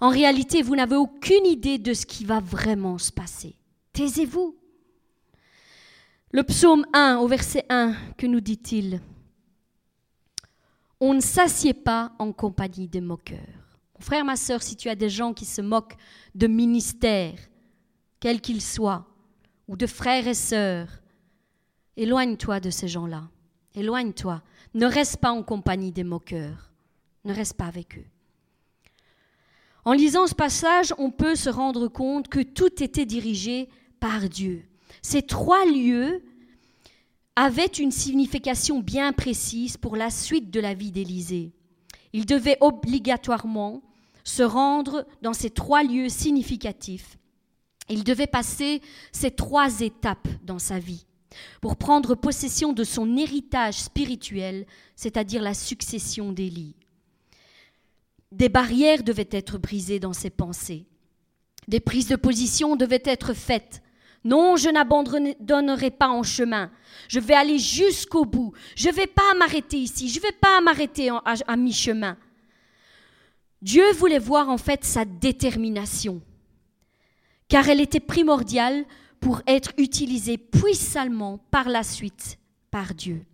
En réalité, vous n'avez aucune idée de ce qui va vraiment se passer. Taisez-vous. Le psaume 1 au verset 1, que nous dit-il? On ne s'assied pas en compagnie des moqueurs. Frère, ma sœur, si tu as des gens qui se moquent de ministère, quels qu'ils soient, ou de frères et sœurs, éloigne-toi de ces gens-là. Éloigne-toi. Ne reste pas en compagnie des moqueurs. Ne reste pas avec eux. En lisant ce passage, on peut se rendre compte que tout était dirigé par Dieu. Ces trois lieux avaient une signification bien précise pour la suite de la vie d'Élisée. Il devait obligatoirement se rendre dans ces trois lieux significatifs il devait passer ces trois étapes dans sa vie pour prendre possession de son héritage spirituel, c'est-à-dire la succession d'Élie. Des barrières devaient être brisées dans ses pensées. Des prises de position devaient être faites. Non, je n'abandonnerai pas en chemin. Je vais aller jusqu'au bout. Je ne vais pas m'arrêter ici. Je ne vais pas m'arrêter à, à mi-chemin. Dieu voulait voir en fait sa détermination car elle était primordiale pour être utilisée puissamment par la suite par Dieu.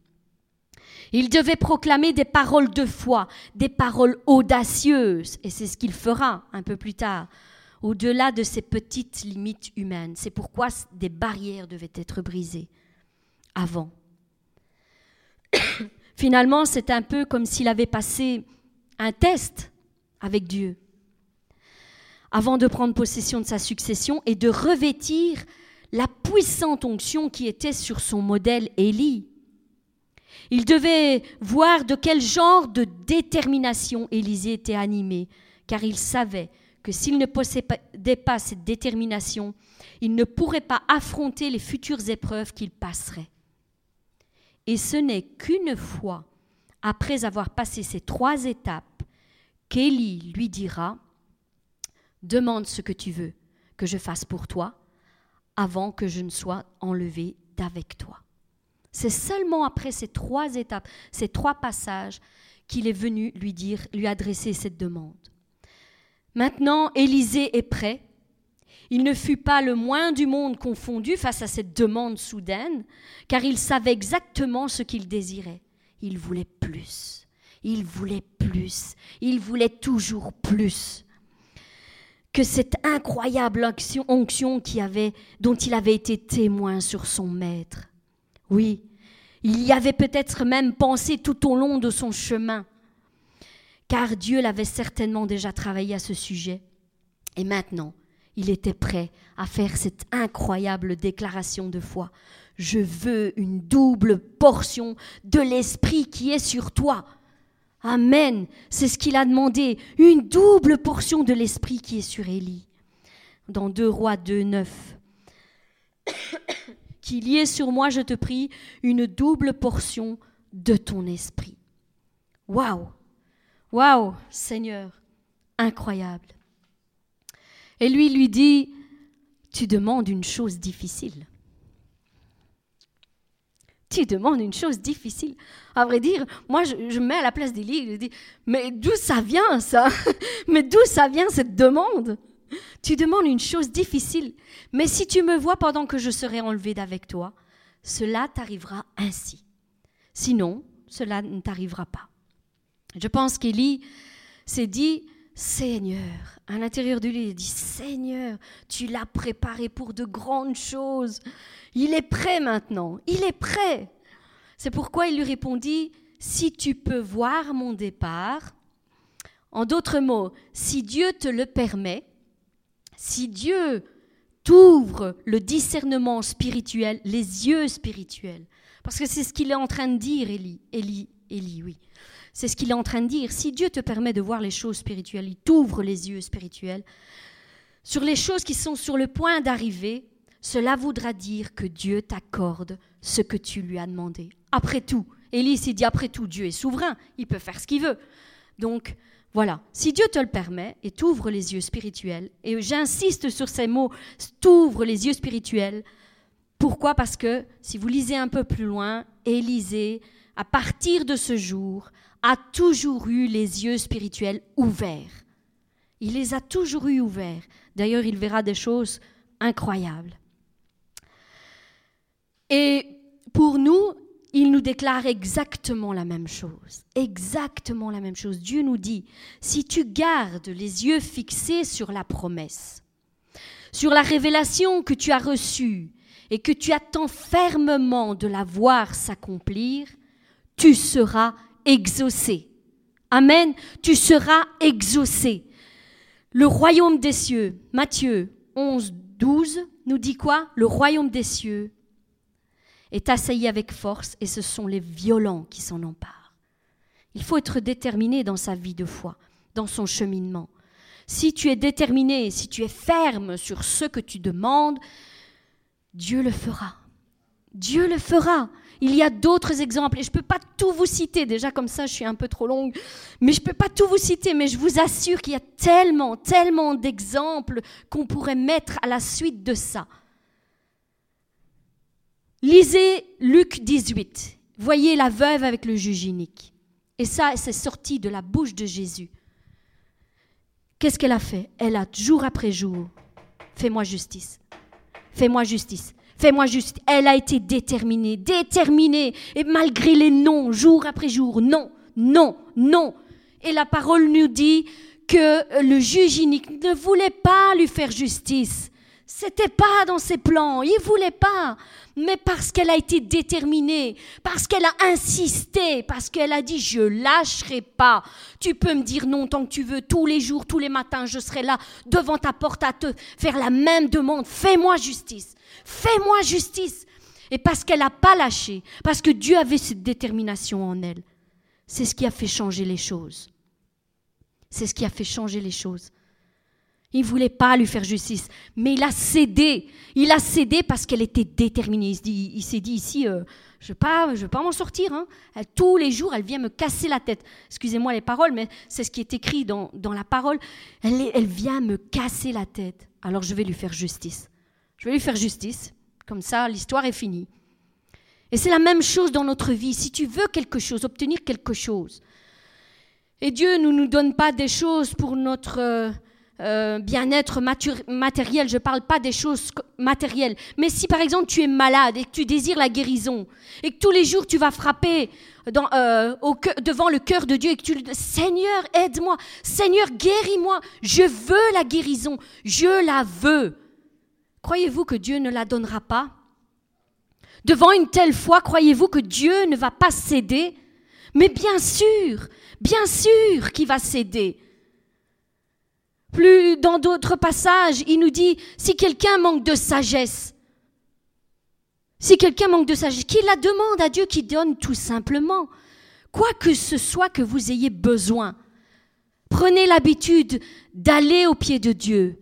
Il devait proclamer des paroles de foi, des paroles audacieuses, et c'est ce qu'il fera un peu plus tard, au-delà de ces petites limites humaines. C'est pourquoi des barrières devaient être brisées avant. <coughs> Finalement, c'est un peu comme s'il avait passé un test avec Dieu avant de prendre possession de sa succession et de revêtir la puissante onction qui était sur son modèle Élie. Il devait voir de quel genre de détermination Élisée était animé, car il savait que s'il ne possédait pas cette détermination, il ne pourrait pas affronter les futures épreuves qu'il passerait. Et ce n'est qu'une fois, après avoir passé ces trois étapes, qu'Élie lui dira Demande ce que tu veux que je fasse pour toi avant que je ne sois enlevé d'avec toi. C'est seulement après ces trois étapes, ces trois passages, qu'il est venu lui dire, lui adresser cette demande. Maintenant, Élisée est prêt. Il ne fut pas le moins du monde confondu face à cette demande soudaine, car il savait exactement ce qu'il désirait. Il voulait plus. Il voulait plus. Il voulait toujours plus que cette incroyable onction, qui dont il avait été témoin sur son maître. Oui, il y avait peut-être même pensé tout au long de son chemin, car Dieu l'avait certainement déjà travaillé à ce sujet. Et maintenant, il était prêt à faire cette incroyable déclaration de foi. Je veux une double portion de l'Esprit qui est sur toi. Amen. C'est ce qu'il a demandé, une double portion de l'Esprit qui est sur Élie. Dans 2 Rois 2, 9. <coughs> Qu'il y ait sur moi, je te prie, une double portion de ton esprit. Waouh! Waouh, Seigneur, incroyable. Et lui lui dit, tu demandes une chose difficile tu demandes une chose difficile. À vrai dire, moi, je, me mets à la place d'Élie je dis, mais d'où ça vient ça? <laughs> Mais d'où ça vient cette demande? Tu demandes une chose difficile. Mais si tu me vois pendant que je serai enlevé d'avec toi, cela t'arrivera ainsi. Sinon, cela ne t'arrivera pas. Je pense qu'Élie s'est dit, Seigneur, à l'intérieur de lui, il dit, Seigneur, tu l'as préparé pour de grandes choses. Il est prêt maintenant, il est prêt. C'est pourquoi il lui répondit, si tu peux voir mon départ, en d'autres mots, si Dieu te le permet, si Dieu t'ouvre le discernement spirituel, les yeux spirituels, parce que c'est ce qu'il est en train de dire, Élie, Élie, Élie, oui. C'est ce qu'il est en train de dire. Si Dieu te permet de voir les choses spirituelles, il t'ouvre les yeux spirituels sur les choses qui sont sur le point d'arriver, cela voudra dire que Dieu t'accorde ce que tu lui as demandé. Après tout, Élie s'est dit, après tout, Dieu est souverain, il peut faire ce qu'il veut. Donc, voilà, si Dieu te le permet et t'ouvre les yeux spirituels, et j'insiste sur ces mots, t'ouvre les yeux spirituels, pourquoi? Parce que si vous lisez un peu plus loin, Élisée, à partir de ce jour, a toujours eu les yeux spirituels ouverts. Il les a toujours eu ouverts. D'ailleurs, il verra des choses incroyables. Et pour nous, il nous déclare exactement la même chose. Exactement la même chose. Dieu nous dit, si tu gardes les yeux fixés sur la promesse, sur la révélation que tu as reçue et que tu attends fermement de la voir s'accomplir, tu seras exaucé. Amen. Tu seras exaucé. Le royaume des cieux, Matthieu 11, 12, nous dit quoi? Le royaume des cieux est assailli avec force et ce sont les violents qui s'en emparent. Il faut être déterminé dans sa vie de foi, dans son cheminement. Si tu es déterminé, si tu es ferme sur ce que tu demandes, Dieu le fera. Dieu le fera. Il y a d'autres exemples et je ne peux pas tout vous citer, déjà comme ça je suis un peu trop longue, mais je ne peux pas tout vous citer, mais je vous assure qu'il y a tellement, tellement d'exemples qu'on pourrait mettre à la suite de ça. Lisez Luc 18. Voyez la veuve avec le juge unique. Et ça, c'est sorti de la bouche de Jésus. Qu'est-ce qu'elle a fait? Elle a jour après jour, fais-moi justice. Fais-moi justice. Fais-moi justice. Elle a été déterminée, déterminée. Et malgré les noms, jour après jour, non, non, non. Et la parole nous dit que le juge unique ne voulait pas lui faire justice. C'était pas dans ses plans. Il voulait pas mais parce qu'elle a été déterminée, parce qu'elle a insisté, parce qu'elle a dit je lâcherai pas. Tu peux me dire non tant que tu veux, tous les jours, tous les matins, je serai là devant ta porte à te faire la même demande. Fais-moi justice, fais-moi justice. Et parce qu'elle n'a pas lâché, parce que Dieu avait cette détermination en elle, c'est ce qui a fait changer les choses. C'est ce qui a fait changer les choses. Il ne voulait pas lui faire justice, mais il a cédé. Il a cédé parce qu'elle était déterminée. Il s'est dit, ici, euh, je ne vais pas, m'en sortir. Hein. tous les jours, elle vient me casser la tête. Excusez-moi les paroles, mais c'est ce qui est écrit dans, la parole. Elle, elle vient me casser la tête. Alors je vais lui faire justice. Je vais lui faire justice. Comme ça, l'histoire est finie. Et c'est la même chose dans notre vie. Si tu veux quelque chose, obtenir quelque chose, et Dieu ne nous donne pas des choses pour notre... Euh, bien-être matériel, je ne parle pas des choses matérielles, mais si par exemple tu es malade et que tu désires la guérison, et que tous les jours tu vas frapper euh, devant le cœur de Dieu et que tu dis, Seigneur, aide-moi, Seigneur, guéris-moi, je veux la guérison, je la veux. Croyez-vous que Dieu ne la donnera pas? Devant une telle foi, croyez-vous que Dieu ne va pas céder? Mais bien sûr, bien sûr qu'il va céder. Plus dans d'autres passages, il nous dit, si quelqu'un manque de sagesse, si quelqu'un manque de sagesse, qu'il la demande à Dieu qui donne tout simplement. Quoi que ce soit que vous ayez besoin, prenez l'habitude d'aller au pied de Dieu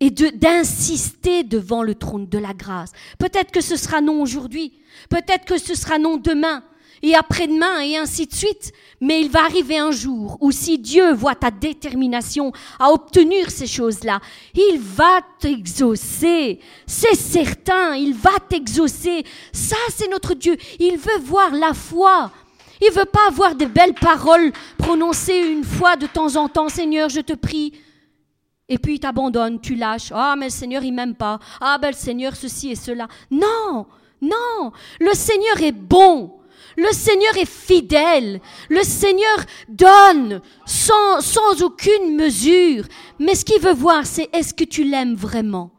et d'insister devant le trône de la grâce. Peut-être que ce sera non aujourd'hui, peut-être que ce sera non demain, et après-demain, et ainsi de suite. Mais il va arriver un jour où si Dieu voit ta détermination à obtenir ces choses-là, il va t'exaucer. C'est certain, il va t'exaucer. Ça, c'est notre Dieu. Il veut voir la foi. Il veut pas avoir des belles paroles prononcées une fois de temps en temps. Seigneur, je te prie. Et puis il t'abandonne, tu lâches. Ah, mais le Seigneur, il m'aime pas. Ah, ben le Seigneur, ceci et cela. Non, Non, le Seigneur est bon. Le Seigneur est fidèle. Le Seigneur donne sans, aucune mesure. Mais ce qu'il veut voir, c'est est-ce que tu l'aimes vraiment?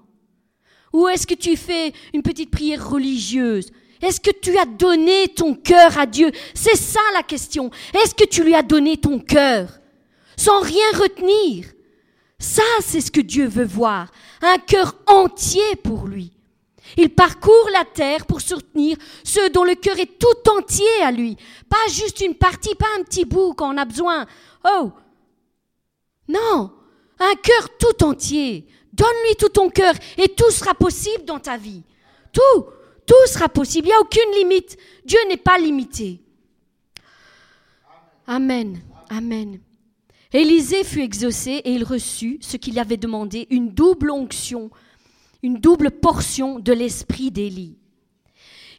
Ou est-ce que tu fais une petite prière religieuse? Est-ce que tu as donné ton cœur à Dieu? C'est ça la question. Est-ce que tu lui as donné ton cœur? Sans rien retenir Ça, c'est ce que Dieu veut voir. Un cœur entier pour lui. Il parcourt la terre pour soutenir ceux dont le cœur est tout entier à lui. Pas juste une partie, pas un petit bout quand on a besoin. Oh Non Un cœur tout entier. Donne-lui tout ton cœur et tout sera possible dans ta vie. Tout Tout sera possible. Il n'y a aucune limite. Dieu n'est pas limité. Amen. Amen. Élisée fut exaucé et il reçut ce qu'il avait demandé, une double onction une double portion de l'esprit d'Élie.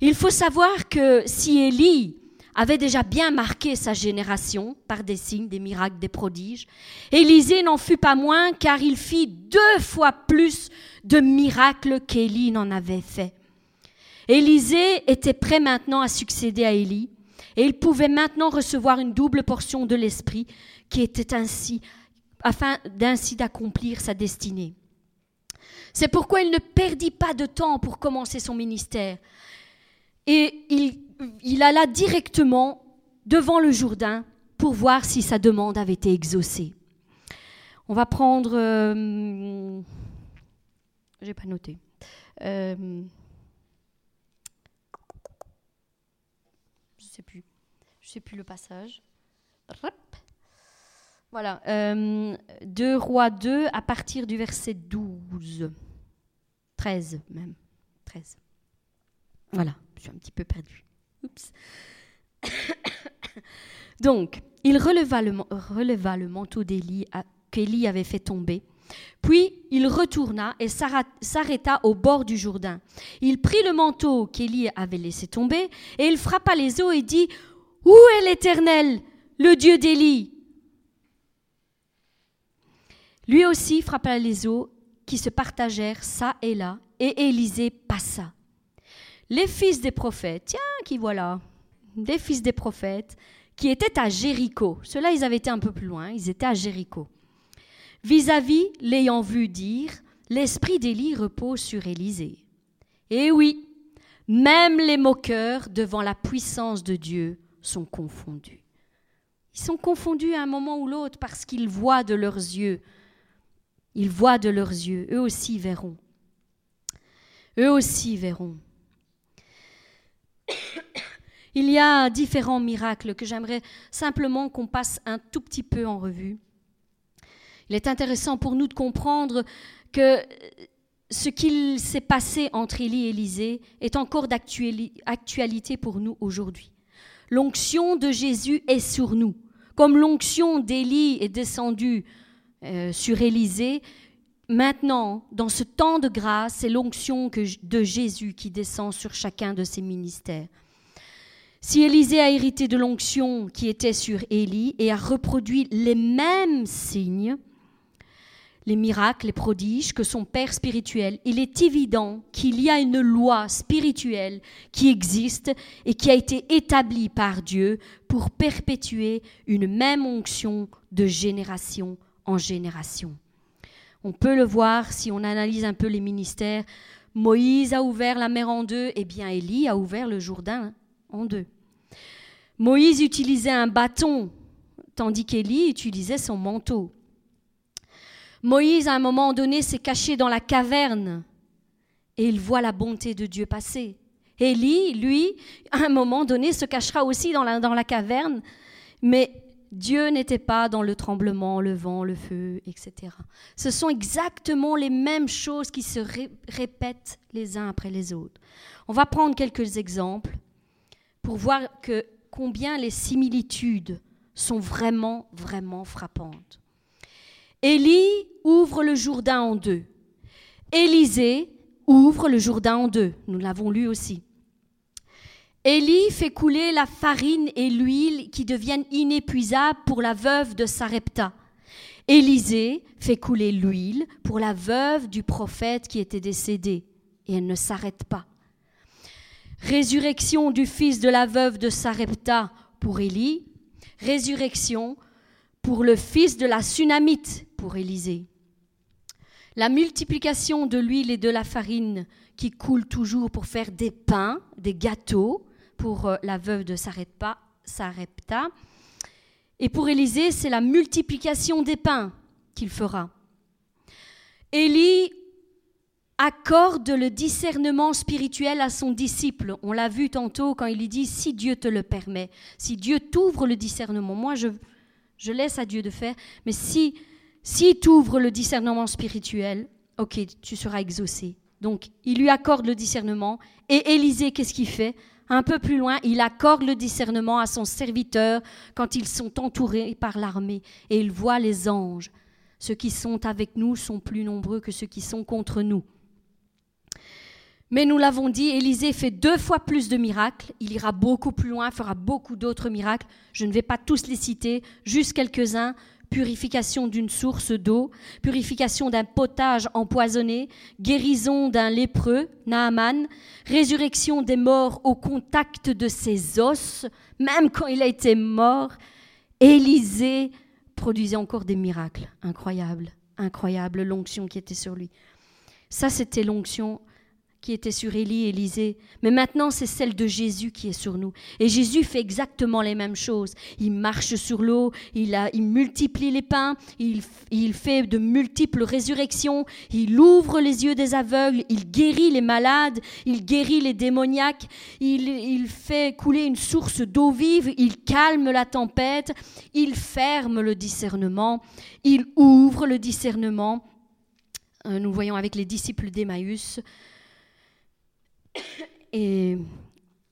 Il faut savoir que si Élie avait déjà bien marqué sa génération par des signes, des miracles, des prodiges, Élisée n'en fut pas moins car il fit deux fois plus de miracles qu'Élie n'en avait fait. Élisée était prêt maintenant à succéder à Élie et il pouvait maintenant recevoir une double portion de l'esprit qui était ainsi afin d'ainsi d'accomplir sa destinée. C'est pourquoi il ne perdit pas de temps pour commencer son ministère. Et il, alla directement devant le Jourdain pour voir si sa demande avait été exaucée. On va prendre... Euh, j'ai pas noté. Euh, je sais plus. Je sais plus le passage. Voilà, euh, 2 Rois 2 à partir du verset 12. 13 même. 13. Voilà, je suis un petit peu perdue. Oups. <coughs> Donc, il releva le, releva le manteau d'Élie qu'Élie avait fait tomber. Puis il retourna et s'arrêta au bord du Jourdain. Il prit le manteau qu'Élie avait laissé tomber et il frappa les eaux et dit Où est l'Éternel, le Dieu d'Élie? Lui aussi frappa les eaux qui se partagèrent ça et là, et Élisée passa. Les fils des prophètes, tiens, qui voilà, des fils des prophètes, qui étaient à Jéricho. Ceux-là, ils avaient été un peu plus loin, ils étaient à Jéricho. Vis-à-vis, l'ayant vu dire, l'esprit d'Élie repose sur Élisée. Et oui, même les moqueurs devant la puissance de Dieu sont confondus. Ils sont confondus à un moment ou l'autre parce qu'ils voient de leurs yeux ils voient de leurs yeux, eux aussi verront. Eux aussi verront. <coughs> Il y a différents miracles que j'aimerais simplement qu'on passe un tout petit peu en revue. Il est intéressant pour nous de comprendre que ce qu'il s'est passé entre Élie et Élisée est encore d'actualité pour nous aujourd'hui. L'onction de Jésus est sur nous. Comme l'onction d'Élie est descendue euh, sur Élisée. Maintenant, dans ce temps de grâce, c'est l'onction de Jésus qui descend sur chacun de ses ministères. Si Élisée a hérité de l'onction qui était sur Élie et a reproduit les mêmes signes, les miracles, les prodiges que son Père spirituel, il est évident qu'il y a une loi spirituelle qui existe et qui a été établie par Dieu pour perpétuer une même onction de génération en génération. On peut le voir si on analyse un peu les ministères. Moïse a ouvert la mer en deux, et eh bien Élie a ouvert le Jourdain en deux. Moïse utilisait un bâton, tandis qu'Élie utilisait son manteau. Moïse, à un moment donné, s'est caché dans la caverne et il voit la bonté de Dieu passer. Élie, lui, à un moment donné, se cachera aussi dans la, dans la caverne, mais Dieu n'était pas dans le tremblement, le vent, le feu, etc. Ce sont exactement les mêmes choses qui se répètent les uns après les autres. On va prendre quelques exemples pour voir que combien les similitudes sont vraiment, vraiment frappantes. Élie ouvre le Jourdain en deux. Élisée ouvre le Jourdain en deux. Nous l'avons lu aussi. Élie fait couler la farine et l'huile qui deviennent inépuisables pour la veuve de Sarepta. Élisée fait couler l'huile pour la veuve du prophète qui était décédé, et elle ne s'arrête pas. Résurrection du fils de la veuve de Sarepta pour Élie. Résurrection pour le fils de la Sunamite pour Élisée. La multiplication de l'huile et de la farine qui coule toujours pour faire des pains, des gâteaux pour euh, la veuve de Sarepta. Et pour Élisée, c'est la multiplication des pains qu'il fera. Élie accorde le discernement spirituel à son disciple. On l'a vu tantôt quand il lui dit si Dieu te le permet, si Dieu t'ouvre le discernement. Moi, je, laisse à Dieu de faire, mais si si t'ouvre le discernement spirituel, ok, tu seras exaucé. Donc, il lui accorde le discernement. Et Élisée, qu'est-ce qu'il fait? Un peu plus loin, il accorde le discernement à son serviteur quand ils sont entourés par l'armée. Et il voit les anges. Ceux qui sont avec nous sont plus nombreux que ceux qui sont contre nous. Mais nous l'avons dit, Élisée fait deux fois plus de miracles. Il ira beaucoup plus loin, fera beaucoup d'autres miracles. Je ne vais pas tous les citer, juste quelques-uns purification d'une source d'eau, purification d'un potage empoisonné, guérison d'un lépreux, Naaman, résurrection des morts au contact de ses os, même quand il a été mort. Élisée produisait encore des miracles incroyables, incroyables, l'onction qui était sur lui. Ça, c'était l'onction qui était sur Élie et Élisée, mais maintenant c'est celle de Jésus qui est sur nous. Et Jésus fait exactement les mêmes choses. Il marche sur l'eau, il, multiplie les pains, il, il fait de multiples résurrections, il ouvre les yeux des aveugles, il guérit les malades, il guérit les démoniaques, il, il fait couler une source d'eau vive, il calme la tempête, il ferme le discernement, il ouvre le discernement. Euh, nous voyons avec les disciples d'Emmaüs, et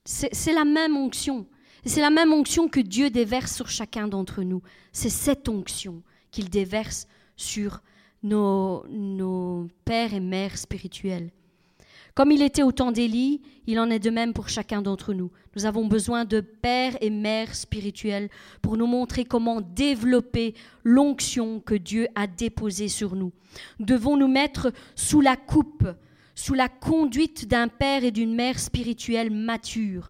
c'est la même onction. C'est la même onction que Dieu déverse sur chacun d'entre nous. C'est cette onction qu'il déverse sur nos, nos pères et mères spirituels. Comme il était au temps d'Élie, il en est de même pour chacun d'entre nous. Nous avons besoin de pères et mères spirituels pour nous montrer comment développer l'onction que Dieu a déposée sur nous. devons nous mettre sous la coupe sous la conduite d'un père et d'une mère spirituelle mature,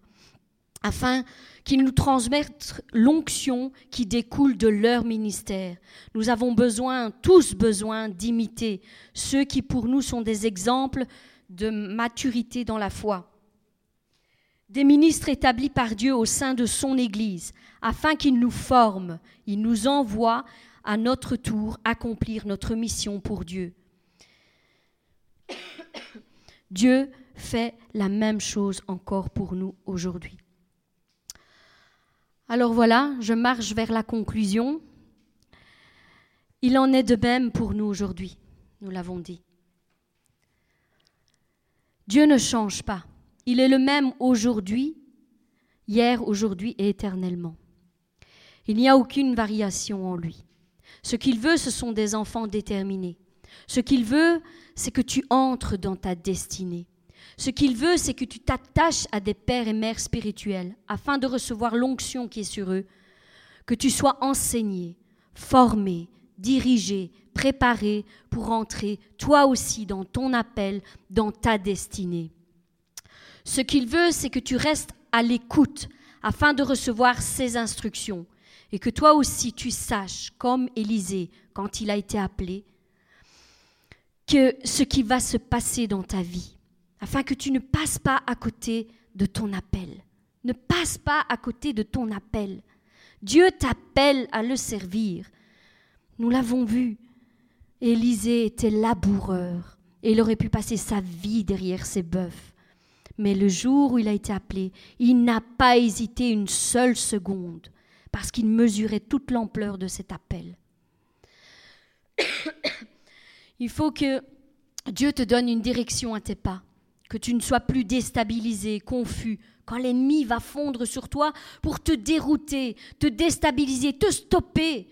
afin qu'ils nous transmettent l'onction qui découle de leur ministère. Nous avons besoin, tous besoin, d'imiter ceux qui pour nous sont des exemples de maturité dans la foi. Des ministres établis par Dieu au sein de son Église, afin qu'ils nous forment, ils nous envoient à notre tour accomplir notre mission pour Dieu. Dieu fait la même chose encore pour nous aujourd'hui. Alors voilà, je marche vers la conclusion. Il en est de même pour nous aujourd'hui, nous l'avons dit. Dieu ne change pas. Il est le même aujourd'hui, hier, aujourd'hui et éternellement. Il n'y a aucune variation en lui. Ce qu'il veut, ce sont des enfants déterminés. Ce qu'il veut, c'est que tu entres dans ta destinée. Ce qu'il veut, c'est que tu t'attaches à des pères et mères spirituels afin de recevoir l'onction qui est sur eux, que tu sois enseigné, formé, dirigé, préparé pour entrer toi aussi dans ton appel, dans ta destinée. Ce qu'il veut, c'est que tu restes à l'écoute afin de recevoir ses instructions et que toi aussi tu saches, comme Élisée, quand il a été appelé, que ce qui va se passer dans ta vie, afin que tu ne passes pas à côté de ton appel. Ne passe pas à côté de ton appel. Dieu t'appelle à le servir. Nous l'avons vu. Élisée était laboureur et il aurait pu passer sa vie derrière ses bœufs. Mais le jour où il a été appelé, il n'a pas hésité une seule seconde parce qu'il mesurait toute l'ampleur de cet appel. Il faut que Dieu te donne une direction à tes pas, que tu ne sois plus déstabilisé, confus, quand l'ennemi va fondre sur toi pour te dérouter, te déstabiliser, te stopper,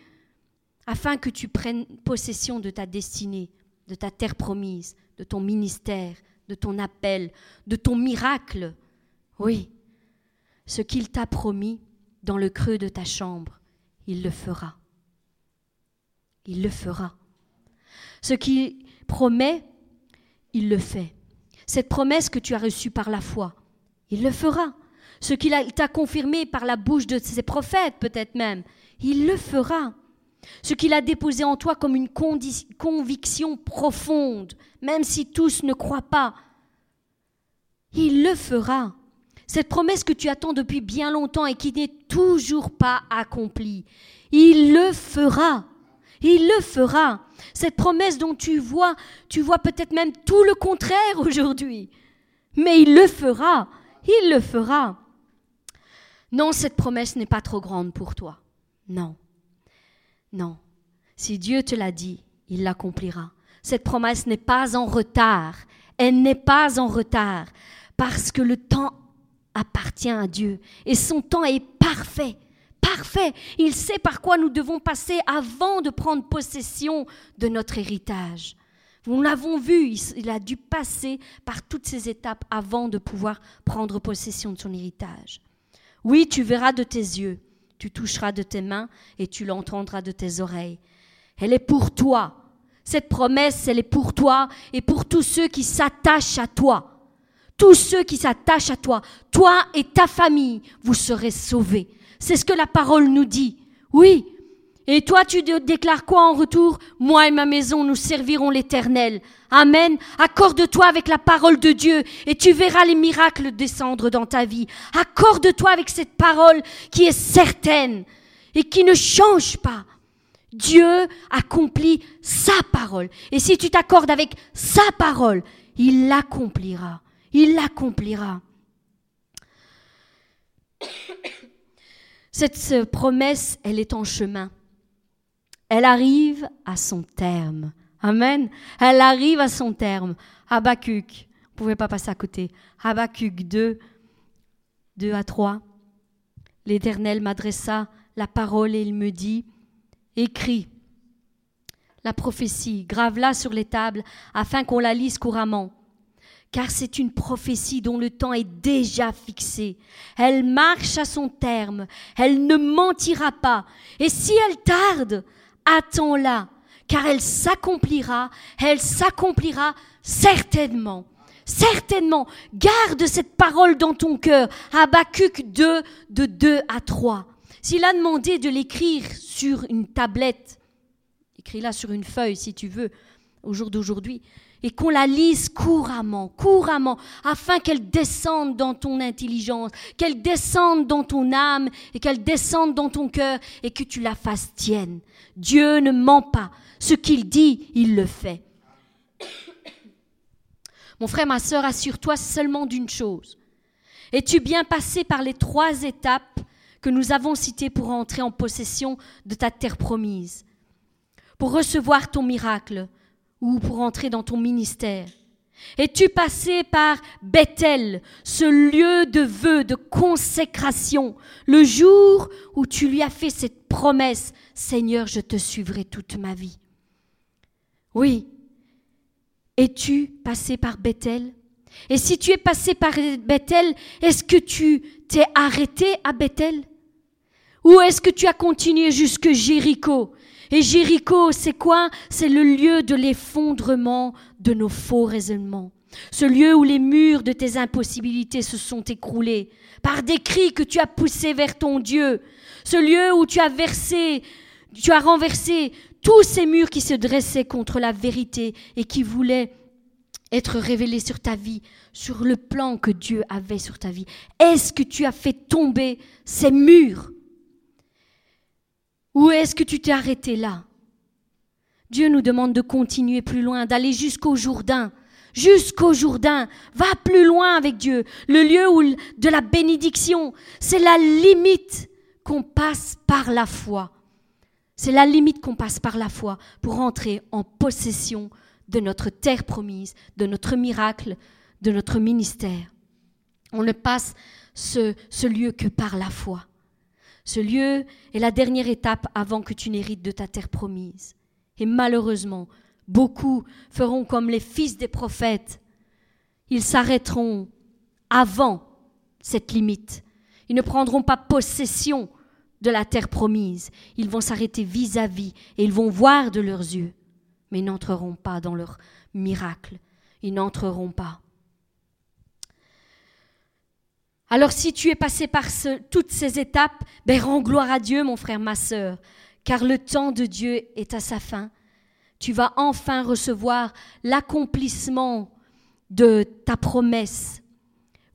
afin que tu prennes possession de ta destinée, de ta terre promise, de ton ministère, de ton appel, de ton miracle. Oui, ce qu'il t'a promis dans le creux de ta chambre, il le fera. Il le fera. Ce qu'il promet, il le fait. Cette promesse que tu as reçue par la foi, il le fera. Ce qu'il t'a confirmé par la bouche de ses prophètes, peut-être même, il le fera. Ce qu'il a déposé en toi comme une conviction profonde, même si tous ne croient pas, il le fera. Cette promesse que tu attends depuis bien longtemps et qui n'est toujours pas accomplie, il le fera. Il le fera. Cette promesse dont tu vois, tu vois peut-être même tout le contraire aujourd'hui. Mais il le fera. Il le fera. Non, cette promesse n'est pas trop grande pour toi. Non. Non. Si Dieu te l'a dit, il l'accomplira. Cette promesse n'est pas en retard. Elle n'est pas en retard parce que le temps appartient à Dieu et son temps est parfait. Parfait. Il sait par quoi nous devons passer avant de prendre possession de notre héritage. Nous l'avons vu, il a dû passer par toutes ces étapes avant de pouvoir prendre possession de son héritage. Oui, tu verras de tes yeux, tu toucheras de tes mains et tu l'entendras de tes oreilles. Elle est pour toi. Cette promesse, elle est pour toi et pour tous ceux qui s'attachent à toi. Tous ceux qui s'attachent à toi, toi et ta famille, vous serez sauvés. C'est ce que la parole nous dit. Oui. Et toi, tu déclares quoi en retour? Moi et ma maison, nous servirons l'Éternel. Amen. Accorde-toi avec la parole de Dieu et tu verras les miracles descendre dans ta vie. Accorde-toi avec cette parole qui est certaine et qui ne change pas. Dieu accomplit sa parole. Et si tu t'accordes avec sa parole, il l'accomplira. Il l'accomplira. Cette promesse, elle est en chemin. Elle arrive à son terme. Amen. Elle arrive à son terme. Habakkuk, vous pouvez pas passer à côté. Habakkuk 2, 2 à 3. L'Éternel m'adressa la parole et il me dit, écris la prophétie, grave-la sur les tables afin qu'on la lise couramment car c'est une prophétie dont le temps est déjà fixé. Elle marche à son terme, elle ne mentira pas, et si elle tarde, attends-la, car elle s'accomplira, elle s'accomplira certainement. Certainement, garde cette parole dans ton cœur. Habakkuk 2, de 2 à 3. S'il a demandé de l'écrire sur une tablette, écris-la sur une feuille si tu veux, au jour d'aujourd'hui, et qu'on la lise couramment, couramment, afin qu'elle descende dans ton intelligence, qu'elle descende dans ton âme et qu'elle descende dans ton cœur et que tu la fasses tienne. Dieu ne ment pas. Ce qu'il dit, il le fait. <coughs> Mon frère, ma sœur, assure-toi seulement d'une chose. Es-tu bien passé par les trois étapes que nous avons citées pour entrer en possession de ta terre promise, pour recevoir ton miracle, ou pour entrer dans ton ministère. Es-tu passé par Bethel, ce lieu de vœu, de consécration, le jour où tu lui as fait cette promesse, Seigneur, je te suivrai toute ma vie Oui. Es-tu passé par Bethel? Et si tu es passé par Bethel, est-ce que tu t'es arrêté à Bethel? Ou est-ce que tu as continué jusque Jéricho? Et Jéricho, c'est quoi? C'est le lieu de l'effondrement de nos faux raisonnements. Ce lieu où les murs de tes impossibilités se sont écroulés par des cris que tu as poussés vers ton Dieu. Ce lieu où tu as versé, tu as renversé tous ces murs qui se dressaient contre la vérité et qui voulaient être révélés sur ta vie, sur le plan que Dieu avait sur ta vie. Est-ce que tu as fait tomber ces murs? Ou est-ce que tu t'es arrêté là? Dieu nous demande de continuer plus loin, d'aller jusqu'au Jourdain. Jusqu'au Jourdain. Va plus loin avec Dieu. Le lieu où, de la bénédiction, c'est la limite qu'on passe par la foi. C'est la limite qu'on passe par la foi pour entrer en possession de notre terre promise, de notre miracle, de notre ministère. On ne passe ce lieu que par la foi. Ce lieu est la dernière étape avant que tu n'hérites de ta terre promise. Et malheureusement, beaucoup feront comme les fils des prophètes. Ils s'arrêteront avant cette limite. Ils ne prendront pas possession de la terre promise. Ils vont s'arrêter vis-à-vis et ils vont voir de leurs yeux, mais n'entreront pas dans leur miracle. Ils n'entreront pas. Alors si tu es passé par toutes ces étapes, ben rends gloire à Dieu, mon frère, ma sœur, car le temps de Dieu est à sa fin. Tu vas enfin recevoir l'accomplissement de ta promesse.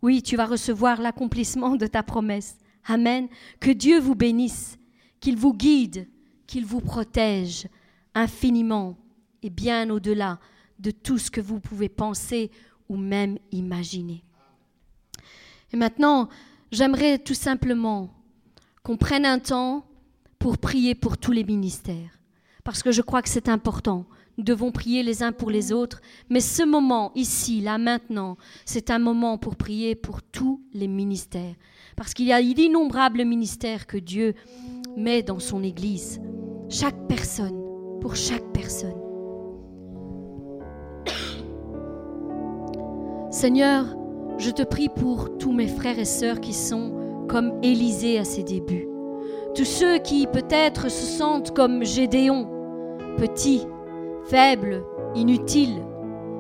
Oui, tu vas recevoir l'accomplissement de ta promesse. Amen. Que Dieu vous bénisse, qu'il vous guide, qu'il vous protège infiniment et bien au-delà de tout ce que vous pouvez penser ou même imaginer. Et maintenant, j'aimerais tout simplement qu'on prenne un temps pour prier pour tous les ministères, parce que je crois que c'est important. Nous devons prier les uns pour les autres, mais ce moment, ici, là, maintenant, c'est un moment pour prier pour tous les ministères, parce qu'il y a d'innombrables ministères que Dieu met dans son Église. Chaque personne, pour chaque personne. <coughs> Seigneur, je te prie pour tous mes frères et sœurs qui sont comme Élisée à ses débuts. Tous ceux qui peut-être se sentent comme Gédéon, petits, faibles, inutiles,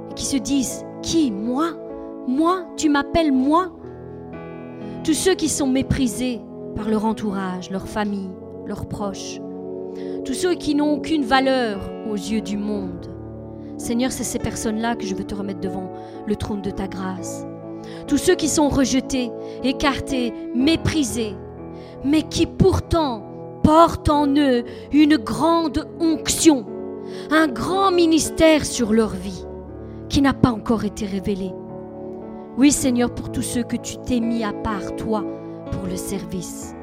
et qui se disent Qui Moi? Moi Tu m'appelles moi? Tous ceux qui sont méprisés par leur entourage, leur famille, leurs proches. Tous ceux qui n'ont aucune valeur aux yeux du monde. Seigneur, c'est ces personnes-là que je veux te remettre devant le trône de ta grâce. Tous ceux qui sont rejetés, écartés, méprisés, mais qui pourtant portent en eux une grande onction, un grand ministère sur leur vie qui n'a pas encore été révélé. Oui Seigneur, pour tous ceux que tu t'es mis à part, toi, pour le service.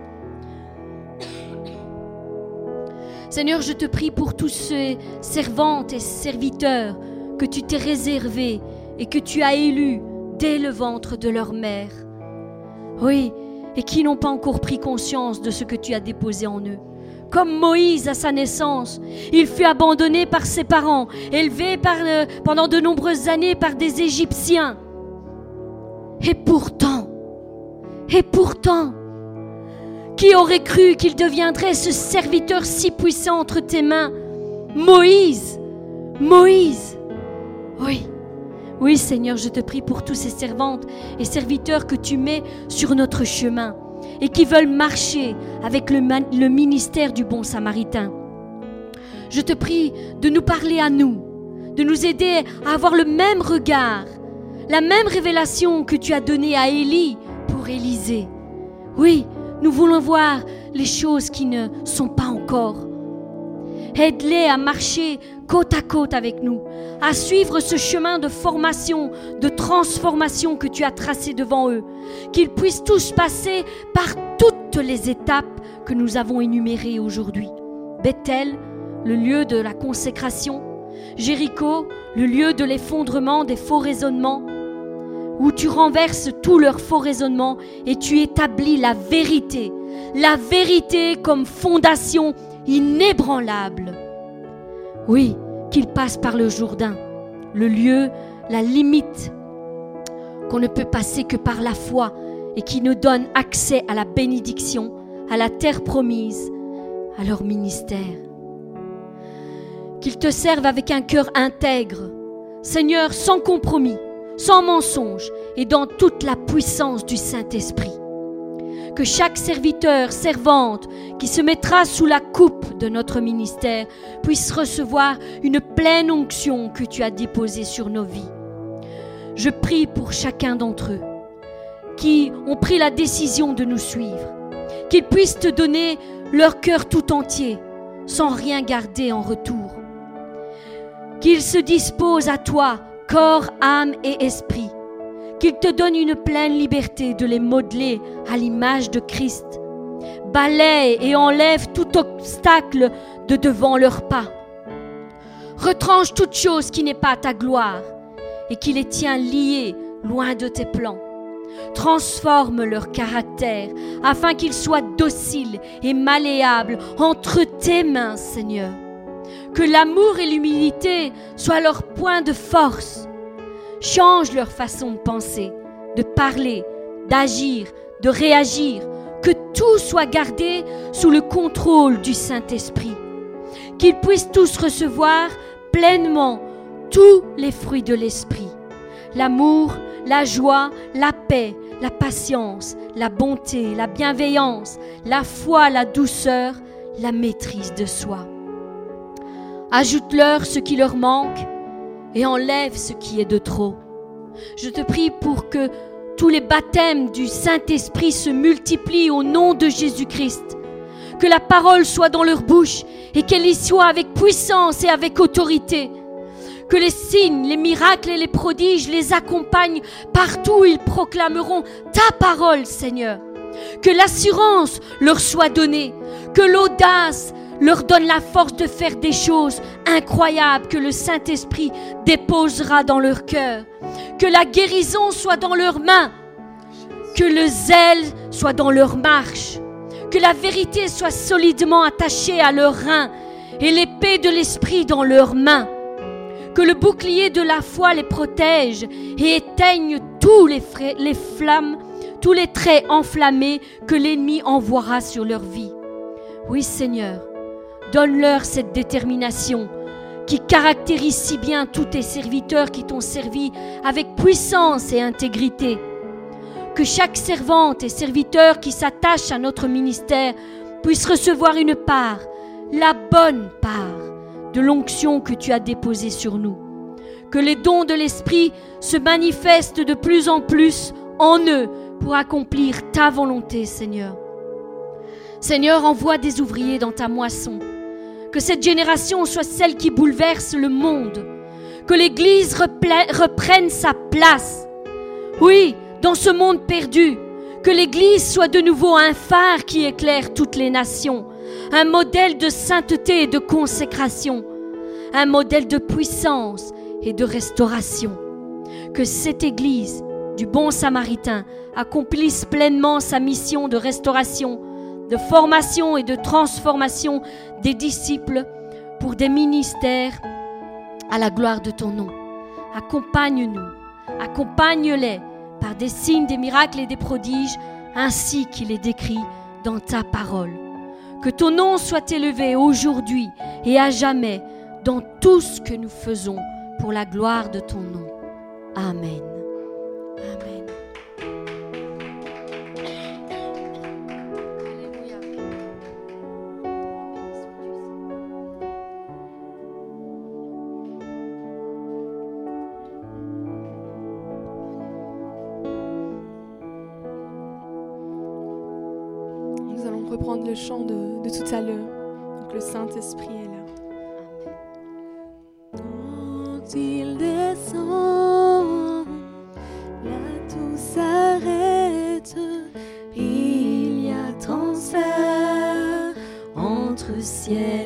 Seigneur, je te prie pour tous ces servantes et serviteurs que tu t'es réservés et que tu as élus dès le ventre de leur mère. Oui, et qui n'ont pas encore pris conscience de ce que tu as déposé en eux. Comme Moïse à sa naissance, il fut abandonné par ses parents, élevé pendant de nombreuses années par des Égyptiens. Et pourtant, et pourtant, qui aurait cru qu'il deviendrait ce serviteur si puissant entre tes mains? Moïse Moïse Oui, oui Seigneur, je te prie pour tous ces servantes et serviteurs que tu mets sur notre chemin et qui veulent marcher avec le, ministère du bon samaritain. Je te prie de nous parler à nous, de nous aider à avoir le même regard, la même révélation que tu as donnée à Élie pour Élisée. Oui, nous voulons voir les choses qui ne sont pas encore. Aide-les à marcher côte à côte avec nous, à suivre ce chemin de formation, de transformation que tu as tracé devant eux. Qu'ils puissent tous passer par toutes les étapes que nous avons énumérées aujourd'hui. Bethel, le lieu de la consécration. Jéricho, le lieu de l'effondrement des faux raisonnements où tu renverses tout leur faux raisonnement et tu établis la vérité, la vérité comme fondation inébranlable. Oui, qu'ils passent par le Jourdain, le lieu, la limite qu'on ne peut passer que par la foi et qui nous donne accès à la bénédiction, à la terre promise, à leur ministère. Qu'ils te servent avec un cœur intègre, Seigneur, sans compromis, sans mensonge et dans toute la puissance du Saint-Esprit. Que chaque serviteur, servante qui se mettra sous la coupe de notre ministère puisse recevoir une pleine onction que tu as déposée sur nos vies. Je prie pour chacun d'entre eux qui ont pris la décision de nous suivre, qu'ils puissent te donner leur cœur tout entier, sans rien garder en retour. Qu'ils se disposent à toi corps, âme et esprit. Qu'il te donne une pleine liberté de les modeler à l'image de Christ. Balaye et enlève tout obstacle de devant leurs pas. Retranche toute chose qui n'est pas ta gloire et qui les tient liés loin de tes plans. Transforme leur caractère afin qu'ils soient dociles et malléables entre tes mains, Seigneur que l'amour et l'humilité soient leur point de force. Change leur façon de penser, de parler, d'agir, de réagir, que tout soit gardé sous le contrôle du Saint-Esprit. Qu'ils puissent tous recevoir pleinement tous les fruits de l'Esprit. L'amour, la joie, la paix, la patience, la bonté, la bienveillance, la foi, la douceur, la maîtrise de soi. Ajoute-leur ce qui leur manque et enlève ce qui est de trop. Je te prie pour que tous les baptêmes du Saint-Esprit se multiplient au nom de Jésus-Christ. Que la parole soit dans leur bouche et qu'elle y soit avec puissance et avec autorité. Que les signes, les miracles et les prodiges les accompagnent partout où ils proclameront ta parole, Seigneur. Que l'assurance leur soit donnée, que l'audace leur donne la force de faire des choses incroyables que le Saint-Esprit déposera dans leur cœur. Que la guérison soit dans leurs mains. Que le zèle soit dans leur marche. Que la vérité soit solidement attachée à leurs reins et l'épée de l'Esprit dans leurs mains. Que le bouclier de la foi les protège et éteigne tous les, les flammes, tous les traits enflammés que l'ennemi envoiera sur leur vie. Oui Seigneur, Donne-leur cette détermination qui caractérise si bien tous tes serviteurs qui t'ont servi avec puissance et intégrité. Que chaque servante et serviteur qui s'attache à notre ministère puisse recevoir une part, la bonne part de l'onction que tu as déposée sur nous. Que les dons de l'Esprit se manifestent de plus en plus en eux pour accomplir ta volonté, Seigneur. Seigneur, envoie des ouvriers dans ta moisson que cette génération soit celle qui bouleverse le monde. Que l'Église reprenne sa place. Oui, dans ce monde perdu. Que l'Église soit de nouveau un phare qui éclaire toutes les nations. Un modèle de sainteté et de consécration. Un modèle de puissance et de restauration. Que cette Église du bon samaritain accomplisse pleinement sa mission de restauration de formation et de transformation des disciples pour des ministères à la gloire de ton nom. Accompagne-nous, accompagne-les par des signes, des miracles et des prodiges, ainsi qu'il est décrit dans ta parole. Que ton nom soit élevé aujourd'hui et à jamais dans tout ce que nous faisons pour la gloire de ton nom. Amen. Chant de, tout à l'heure. Donc le Saint-Esprit est là. Quand il descend, là tout s'arrête. Il y a transfert entre ciel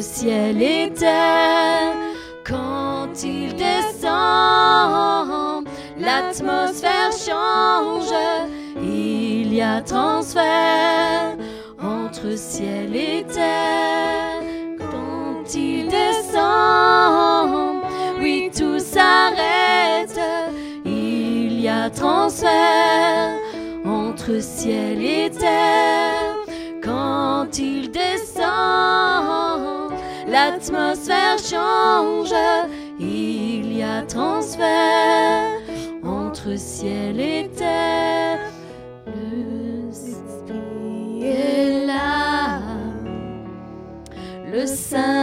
ciel et terre quand il descend. L'atmosphère change, il y a transfert entre ciel et terre quand il descend. Oui, tout s'arrête, il y a transfert entre ciel et terre quand il descend. L'atmosphère change, il y a transfert entre ciel et terre. Est là. Le Saint-Esprit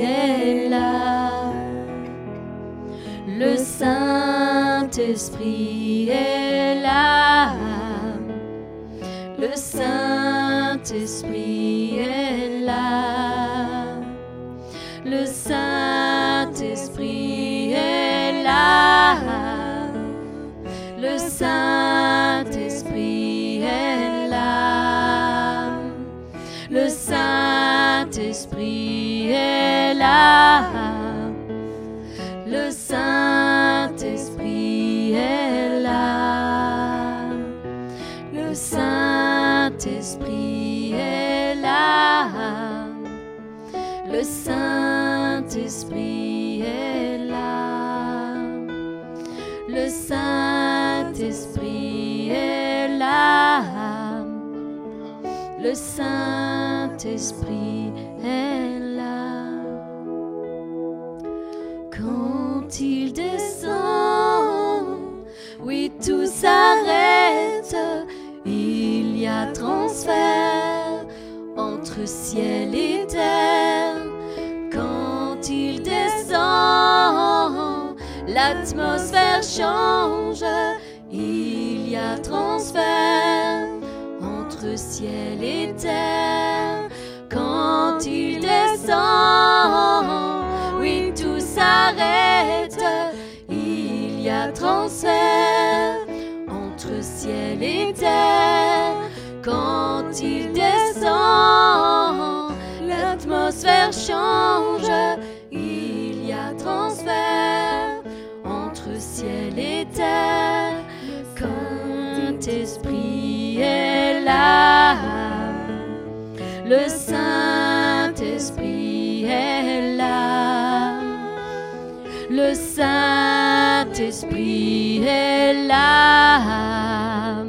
est là. Le Saint-Esprit est là. Le Saint-Esprit est là. Saint-Esprit est là. Le Saint-Esprit est là. Le Saint-Esprit est là. Le Saint-Esprit est là. Le Saint-Esprit est là. Le Saint-Esprit Le Saint-Esprit est là. Quand il descend, oui, tout s'arrête. Il y a transfert entre ciel et terre. Quand il descend, l'atmosphère change. Il y a transfert entre ciel et terre. Quand il descend, oui, tout s'arrête. Il y a transfert entre ciel et terre. Quand il descend, l'atmosphère change. Il y a transfert entre ciel et terre. Quand esprit le Saint-Esprit est là. Le Saint-Esprit est là.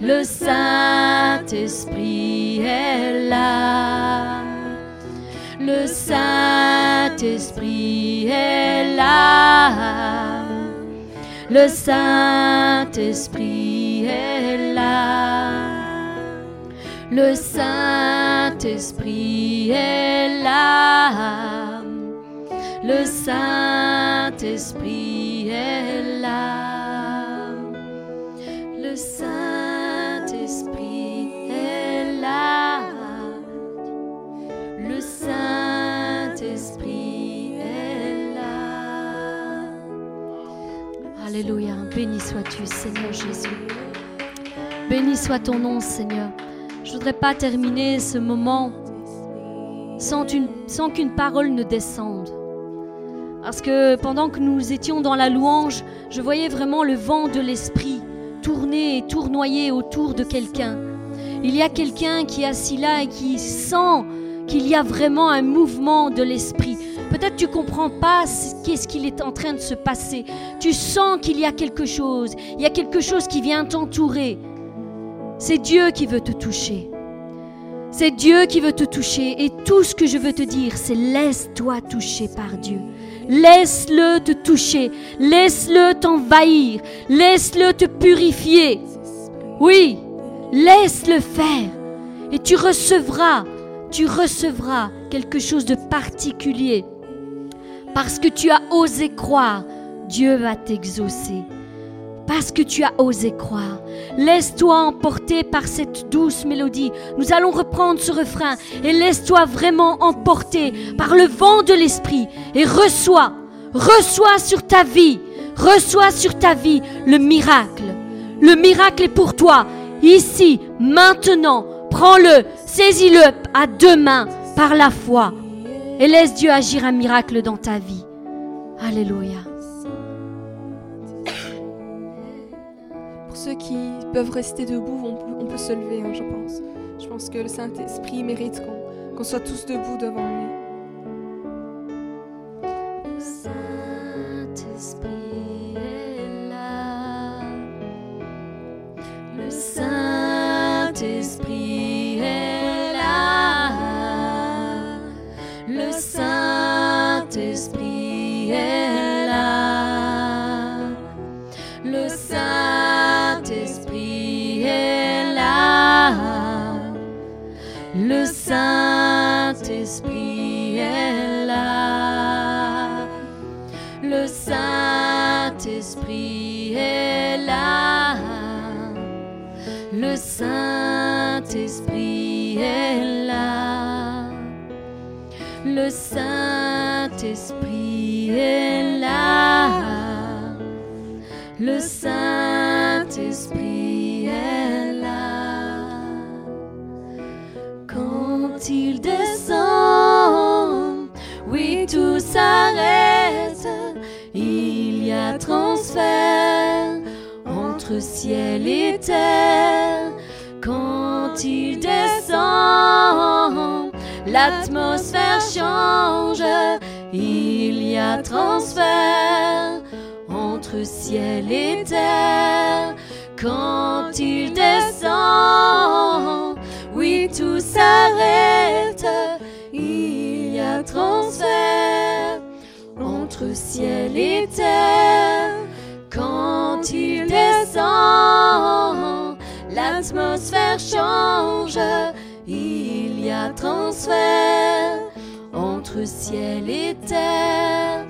Le Saint-Esprit est là. Le Saint-Esprit est là. Le Saint-Esprit est là. Le Saint-Esprit est là. Le Saint-Esprit est là. Le Saint-Esprit est là. Le Saint-Esprit est là. Alléluia. Béni sois-tu, Seigneur Jésus. Béni soit ton nom, Seigneur. Je voudrais pas terminer ce moment sans, une- sans qu'une parole ne descende. Parce que pendant que nous étions dans la louange, je voyais vraiment le vent de l'esprit tourner et tournoyer autour de quelqu'un. Il y a quelqu'un qui est assis là et qui sent qu'il y a vraiment un mouvement de l'esprit. Peut-être tu comprends pas ce- qu'est-ce qu'il est en train de se passer. Tu sens qu'il y a quelque chose. Il y a quelque chose qui vient t'entourer. C'est Dieu qui veut te toucher. C'est Dieu qui veut te toucher. Et tout ce que je veux te dire, c'est laisse-toi toucher par Dieu. Laisse-le te toucher. Laisse-le t'envahir. Laisse-le te purifier. Oui, laisse-le faire. Et tu recevras, tu recevras quelque chose de particulier. Parce que tu as osé croire, Dieu va t'exaucer. Parce que tu as osé croire. Laisse-toi emporter par cette douce mélodie. Nous allons reprendre ce refrain et laisse-toi vraiment emporter par le vent de l'esprit et reçois, reçois sur ta vie, reçois sur ta vie le miracle. Le miracle est pour toi, ici, maintenant. Prends-le, saisis-le à deux mains par la foi et laisse Dieu agir un miracle dans ta vie. Alléluia. Ceux qui peuvent rester debout, on peut, se lever, hein, je pense. Je pense que le Saint-Esprit mérite qu'on soit tous debout devant lui. Le Saint-Esprit est là. Le Saint-Esprit est là. Le Saint-Esprit est là. Le Saint-Esprit est là. Le Saint-Esprit ciel et terre. Quand il descend, l'atmosphère change, il y a transfert entre ciel et terre. Quand il descend, oui, tout s'arrête, il y a transfert entre ciel et terre. Quand il descend, l'atmosphère change, il y a transfert entre ciel et terre.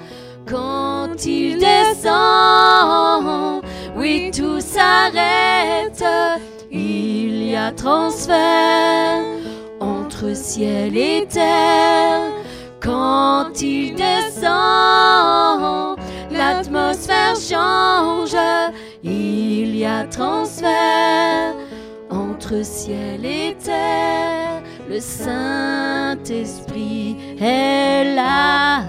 Quand il descend, oui, tout s'arrête, il y a transfert entre ciel et terre. Quand il descend, l'atmosphère change, il y a transfert entre ciel et terre. Le Saint-Esprit est là.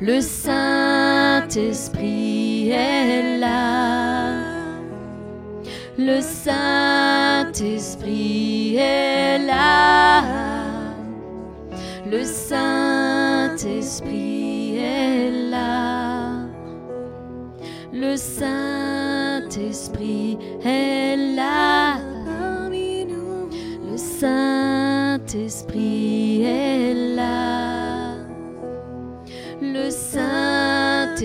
Le Saint-Esprit est là. Le Saint-Esprit est là. Le Saint-Esprit est là. Le Saint-Esprit est là. Le Saint-Esprit est là. Le Saint-Esprit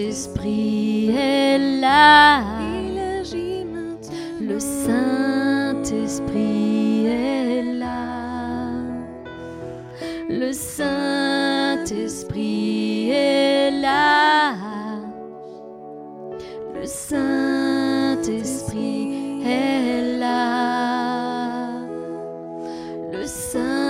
est là. Le Saint-Esprit est là. Le Saint-Esprit est là. Le Saint-Esprit est là. Le Saint-Esprit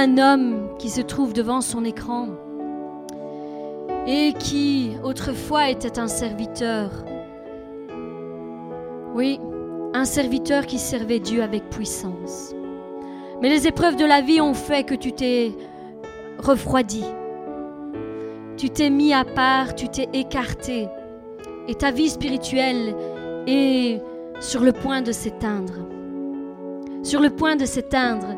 un homme qui se trouve devant son écran et qui autrefois était un serviteur. Oui, un serviteur qui servait Dieu avec puissance. Mais les épreuves de la vie ont fait que tu t'es refroidi. Tu t'es mis à part, tu t'es écarté. Et ta vie spirituelle est sur le point de s'éteindre. sur le point de s'éteindre,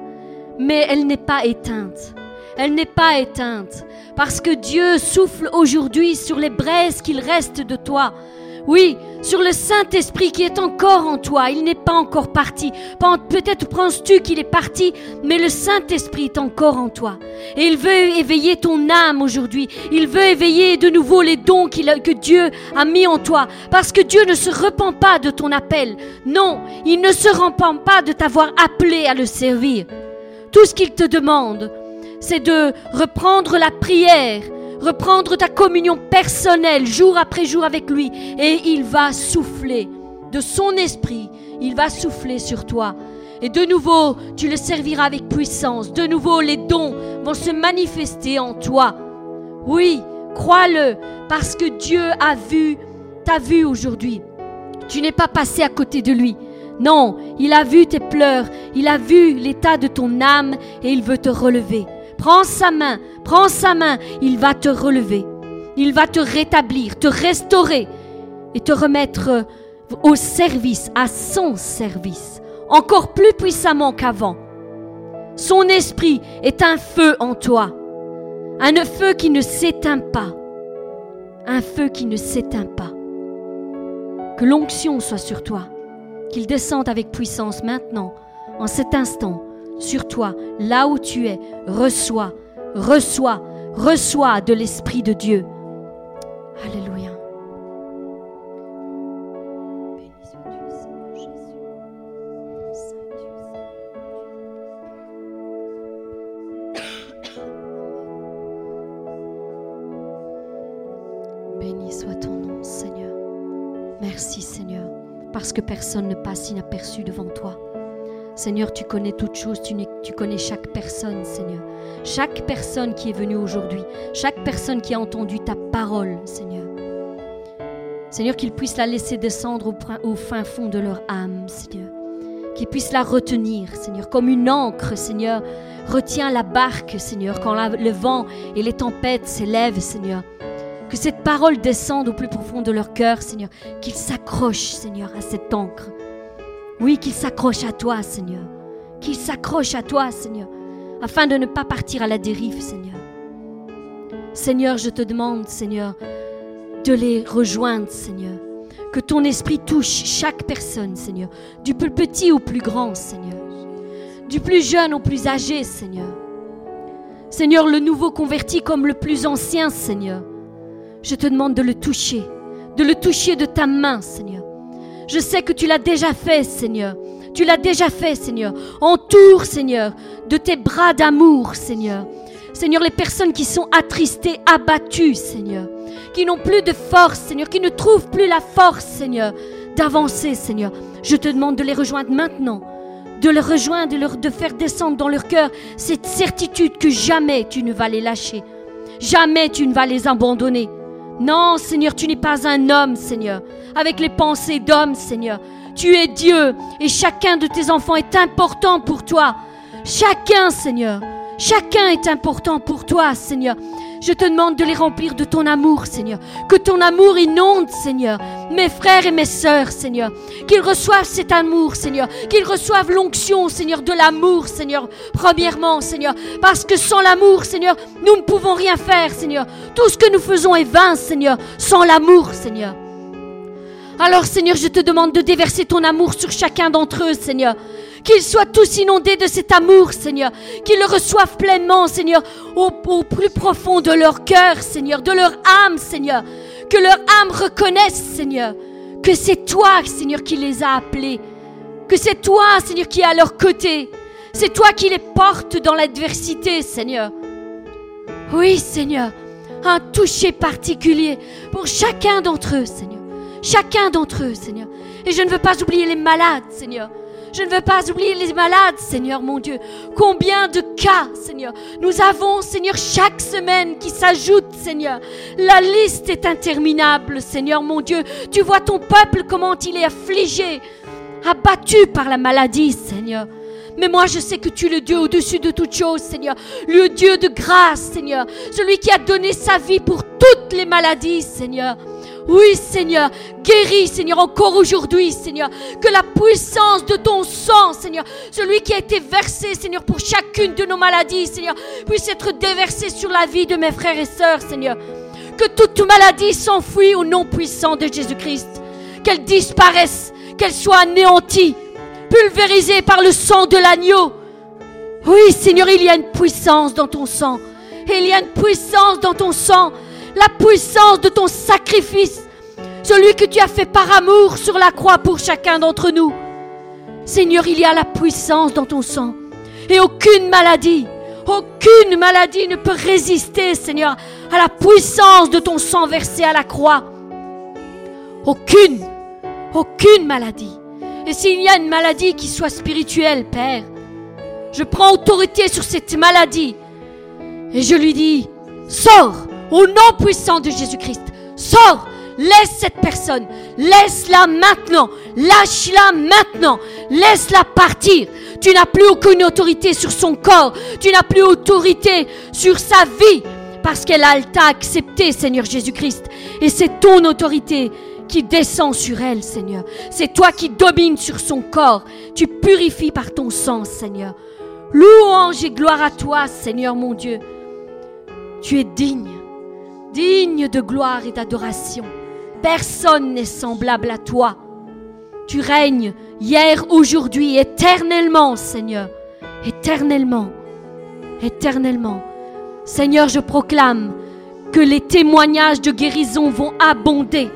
mais elle n'est pas éteinte. Elle n'est pas éteinte, parce que Dieu souffle aujourd'hui sur les braises qu'il reste de toi. Oui, sur le Saint-Esprit qui est encore en toi. Il n'est pas encore parti. Peut-être penses-tu qu'il est parti, mais le Saint-Esprit est encore en toi. Et il veut éveiller ton âme aujourd'hui. Il veut éveiller de nouveau les dons que Dieu a mis en toi. Parce que Dieu ne se repent pas de ton appel. Non, il ne se repent pas de t'avoir appelé à le servir. Tout ce qu'il te demande, c'est de reprendre la prière, reprendre ta communion personnelle jour après jour avec lui et il va souffler de son esprit, il va souffler sur toi. Et de nouveau, tu le serviras avec puissance. De nouveau, les dons vont se manifester en toi. Oui, crois-le, parce que Dieu a vu, t'a vu aujourd'hui. Tu n'es pas passé à côté de lui. Non, il a vu tes pleurs, il a vu l'état de ton âme et il veut te relever. Prends sa main, prends sa main, il va te relever. Il va te rétablir, te restaurer et te remettre au service, à son service, encore plus puissamment qu'avant. Son esprit est un feu en toi, un feu qui ne s'éteint pas, un feu qui ne s'éteint pas. Que l'onction soit sur toi, qu'il descende avec puissance maintenant, en cet instant, sur toi, là où tu es. Reçois, reçois, reçois de l'Esprit de Dieu. Alléluia. Béni soit ton nom, Seigneur. Merci, Seigneur, parce que personne ne passe inaperçu devant toi. Seigneur, tu connais toutes choses, tu, connais chaque personne, Seigneur. Chaque personne qui est venue aujourd'hui, chaque personne qui a entendu ta parole, Seigneur. Seigneur, qu'ils puissent la laisser descendre au, fin fond de leur âme, Seigneur. Qu'ils puissent la retenir, Seigneur, comme une encre, Seigneur. Retiens la barque, Seigneur, quand le vent et les tempêtes s'élèvent, Seigneur. Que cette parole descende au plus profond de leur cœur, Seigneur. Qu'ils s'accrochent, Seigneur, à cette encre. Oui, qu'il s'accroche à toi, Seigneur. Qu'il s'accroche à toi, Seigneur, afin de ne pas partir à la dérive, Seigneur. Seigneur, je te demande, Seigneur, de les rejoindre, Seigneur. Que ton esprit touche chaque personne, Seigneur, du plus petit au plus grand, Seigneur. Du plus jeune au plus âgé, Seigneur. Seigneur, le nouveau converti comme le plus ancien, Seigneur. Je te demande de le toucher, de le toucher de ta main, Seigneur. Je sais que tu l'as déjà fait, Seigneur. Tu l'as déjà fait, Seigneur. Entoure, Seigneur, de tes bras d'amour, Seigneur. Seigneur, les personnes qui sont attristées, abattues, Seigneur, qui n'ont plus de force, Seigneur, qui ne trouvent plus la force, Seigneur, d'avancer, Seigneur. Je te demande de les rejoindre maintenant, de les rejoindre, de, leur, de faire descendre dans leur cœur cette certitude que jamais tu ne vas les lâcher, jamais tu ne vas les abandonner. Non, Seigneur, tu n'es pas un homme, Seigneur, avec les pensées d'homme, Seigneur. Tu es Dieu et chacun de tes enfants est important pour toi. Chacun, Seigneur. Chacun est important pour toi, Seigneur. Je te demande de les remplir de ton amour, Seigneur. Que ton amour inonde, Seigneur, mes frères et mes sœurs, Seigneur. Qu'ils reçoivent cet amour, Seigneur. Qu'ils reçoivent l'onction, Seigneur, de l'amour, Seigneur. Premièrement, Seigneur. Parce que sans l'amour, Seigneur, nous ne pouvons rien faire, Seigneur. Tout ce que nous faisons est vain, Seigneur. Sans l'amour, Seigneur. Alors, Seigneur, je te demande de déverser ton amour sur chacun d'entre eux, Seigneur. Qu'ils soient tous inondés de cet amour, Seigneur. Qu'ils le reçoivent pleinement, Seigneur, au, plus profond de leur cœur, Seigneur, de leur âme, Seigneur. Que leur âme reconnaisse, Seigneur, que c'est toi, Seigneur, qui les a appelés. Que c'est toi, Seigneur, qui est à leur côté. C'est toi qui les portes dans l'adversité, Seigneur. Oui, Seigneur, un toucher particulier pour chacun d'entre eux, Seigneur. Chacun d'entre eux, Seigneur. Et je ne veux pas oublier les malades, Seigneur. Je ne veux pas oublier les malades, Seigneur mon Dieu. Combien de cas, Seigneur, nous avons, Seigneur, chaque semaine qui s'ajoute, Seigneur. La liste est interminable, Seigneur mon Dieu. Tu vois ton peuple, comment il est affligé, abattu par la maladie, Seigneur. Mais moi, je sais que tu es le Dieu au-dessus de toute chose, Seigneur. Le Dieu de grâce, Seigneur. Celui qui a donné sa vie pour toutes les maladies, Seigneur. Oui, Seigneur, guéris, Seigneur, encore aujourd'hui, Seigneur. Que la puissance de ton sang, Seigneur, celui qui a été versé, Seigneur, pour chacune de nos maladies, Seigneur, puisse être déversé sur la vie de mes frères et sœurs, Seigneur. Que toute maladie s'enfuit au nom puissant de Jésus-Christ. Qu'elle disparaisse, qu'elle soit anéantie, pulvérisée par le sang de l'agneau. Oui, Seigneur, il y a une puissance dans ton sang. Il y a une puissance dans ton sang la puissance de ton sacrifice, celui que tu as fait par amour sur la croix pour chacun d'entre nous. Seigneur, il y a la puissance dans ton sang. Et aucune maladie, aucune maladie ne peut résister, Seigneur, à la puissance de ton sang versé à la croix. Aucune, aucune maladie. Et s'il y a une maladie qui soit spirituelle, Père, je prends autorité sur cette maladie et je lui dis, sors, au nom puissant de Jésus-Christ, sors, laisse cette personne, laisse-la maintenant, lâche-la maintenant, laisse-la partir. Tu n'as plus aucune autorité sur son corps, tu n'as plus autorité sur sa vie, parce qu'elle a t'a accepté, Seigneur Jésus-Christ. Et c'est ton autorité qui descend sur elle, Seigneur. C'est toi qui domines sur son corps. Tu purifies par ton sang, Seigneur. Louange et gloire à toi, Seigneur mon Dieu. Tu es digne digne de gloire et d'adoration. Personne n'est semblable à toi. Tu règnes hier, aujourd'hui, éternellement, Seigneur. Éternellement. Éternellement. Seigneur, je proclame que les témoignages de guérison vont abonder.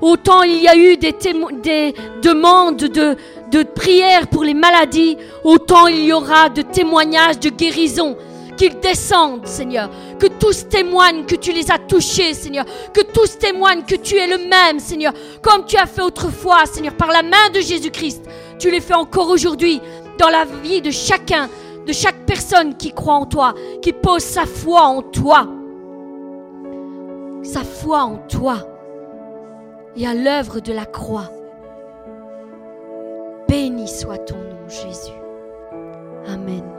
Autant il y a eu des, des demandes de, de prière pour les maladies, autant il y aura de témoignages de guérison qu'ils descendent, Seigneur. Que tous témoignent que tu les as touchés, Seigneur. Que tous témoignent que tu es le même, Seigneur. Comme tu as fait autrefois, Seigneur, par la main de Jésus-Christ. Tu les fais encore aujourd'hui dans la vie de chacun, de chaque personne qui croit en toi, qui pose sa foi en toi. Sa foi en toi et à l'œuvre de la croix. Béni soit ton nom, Jésus. Amen.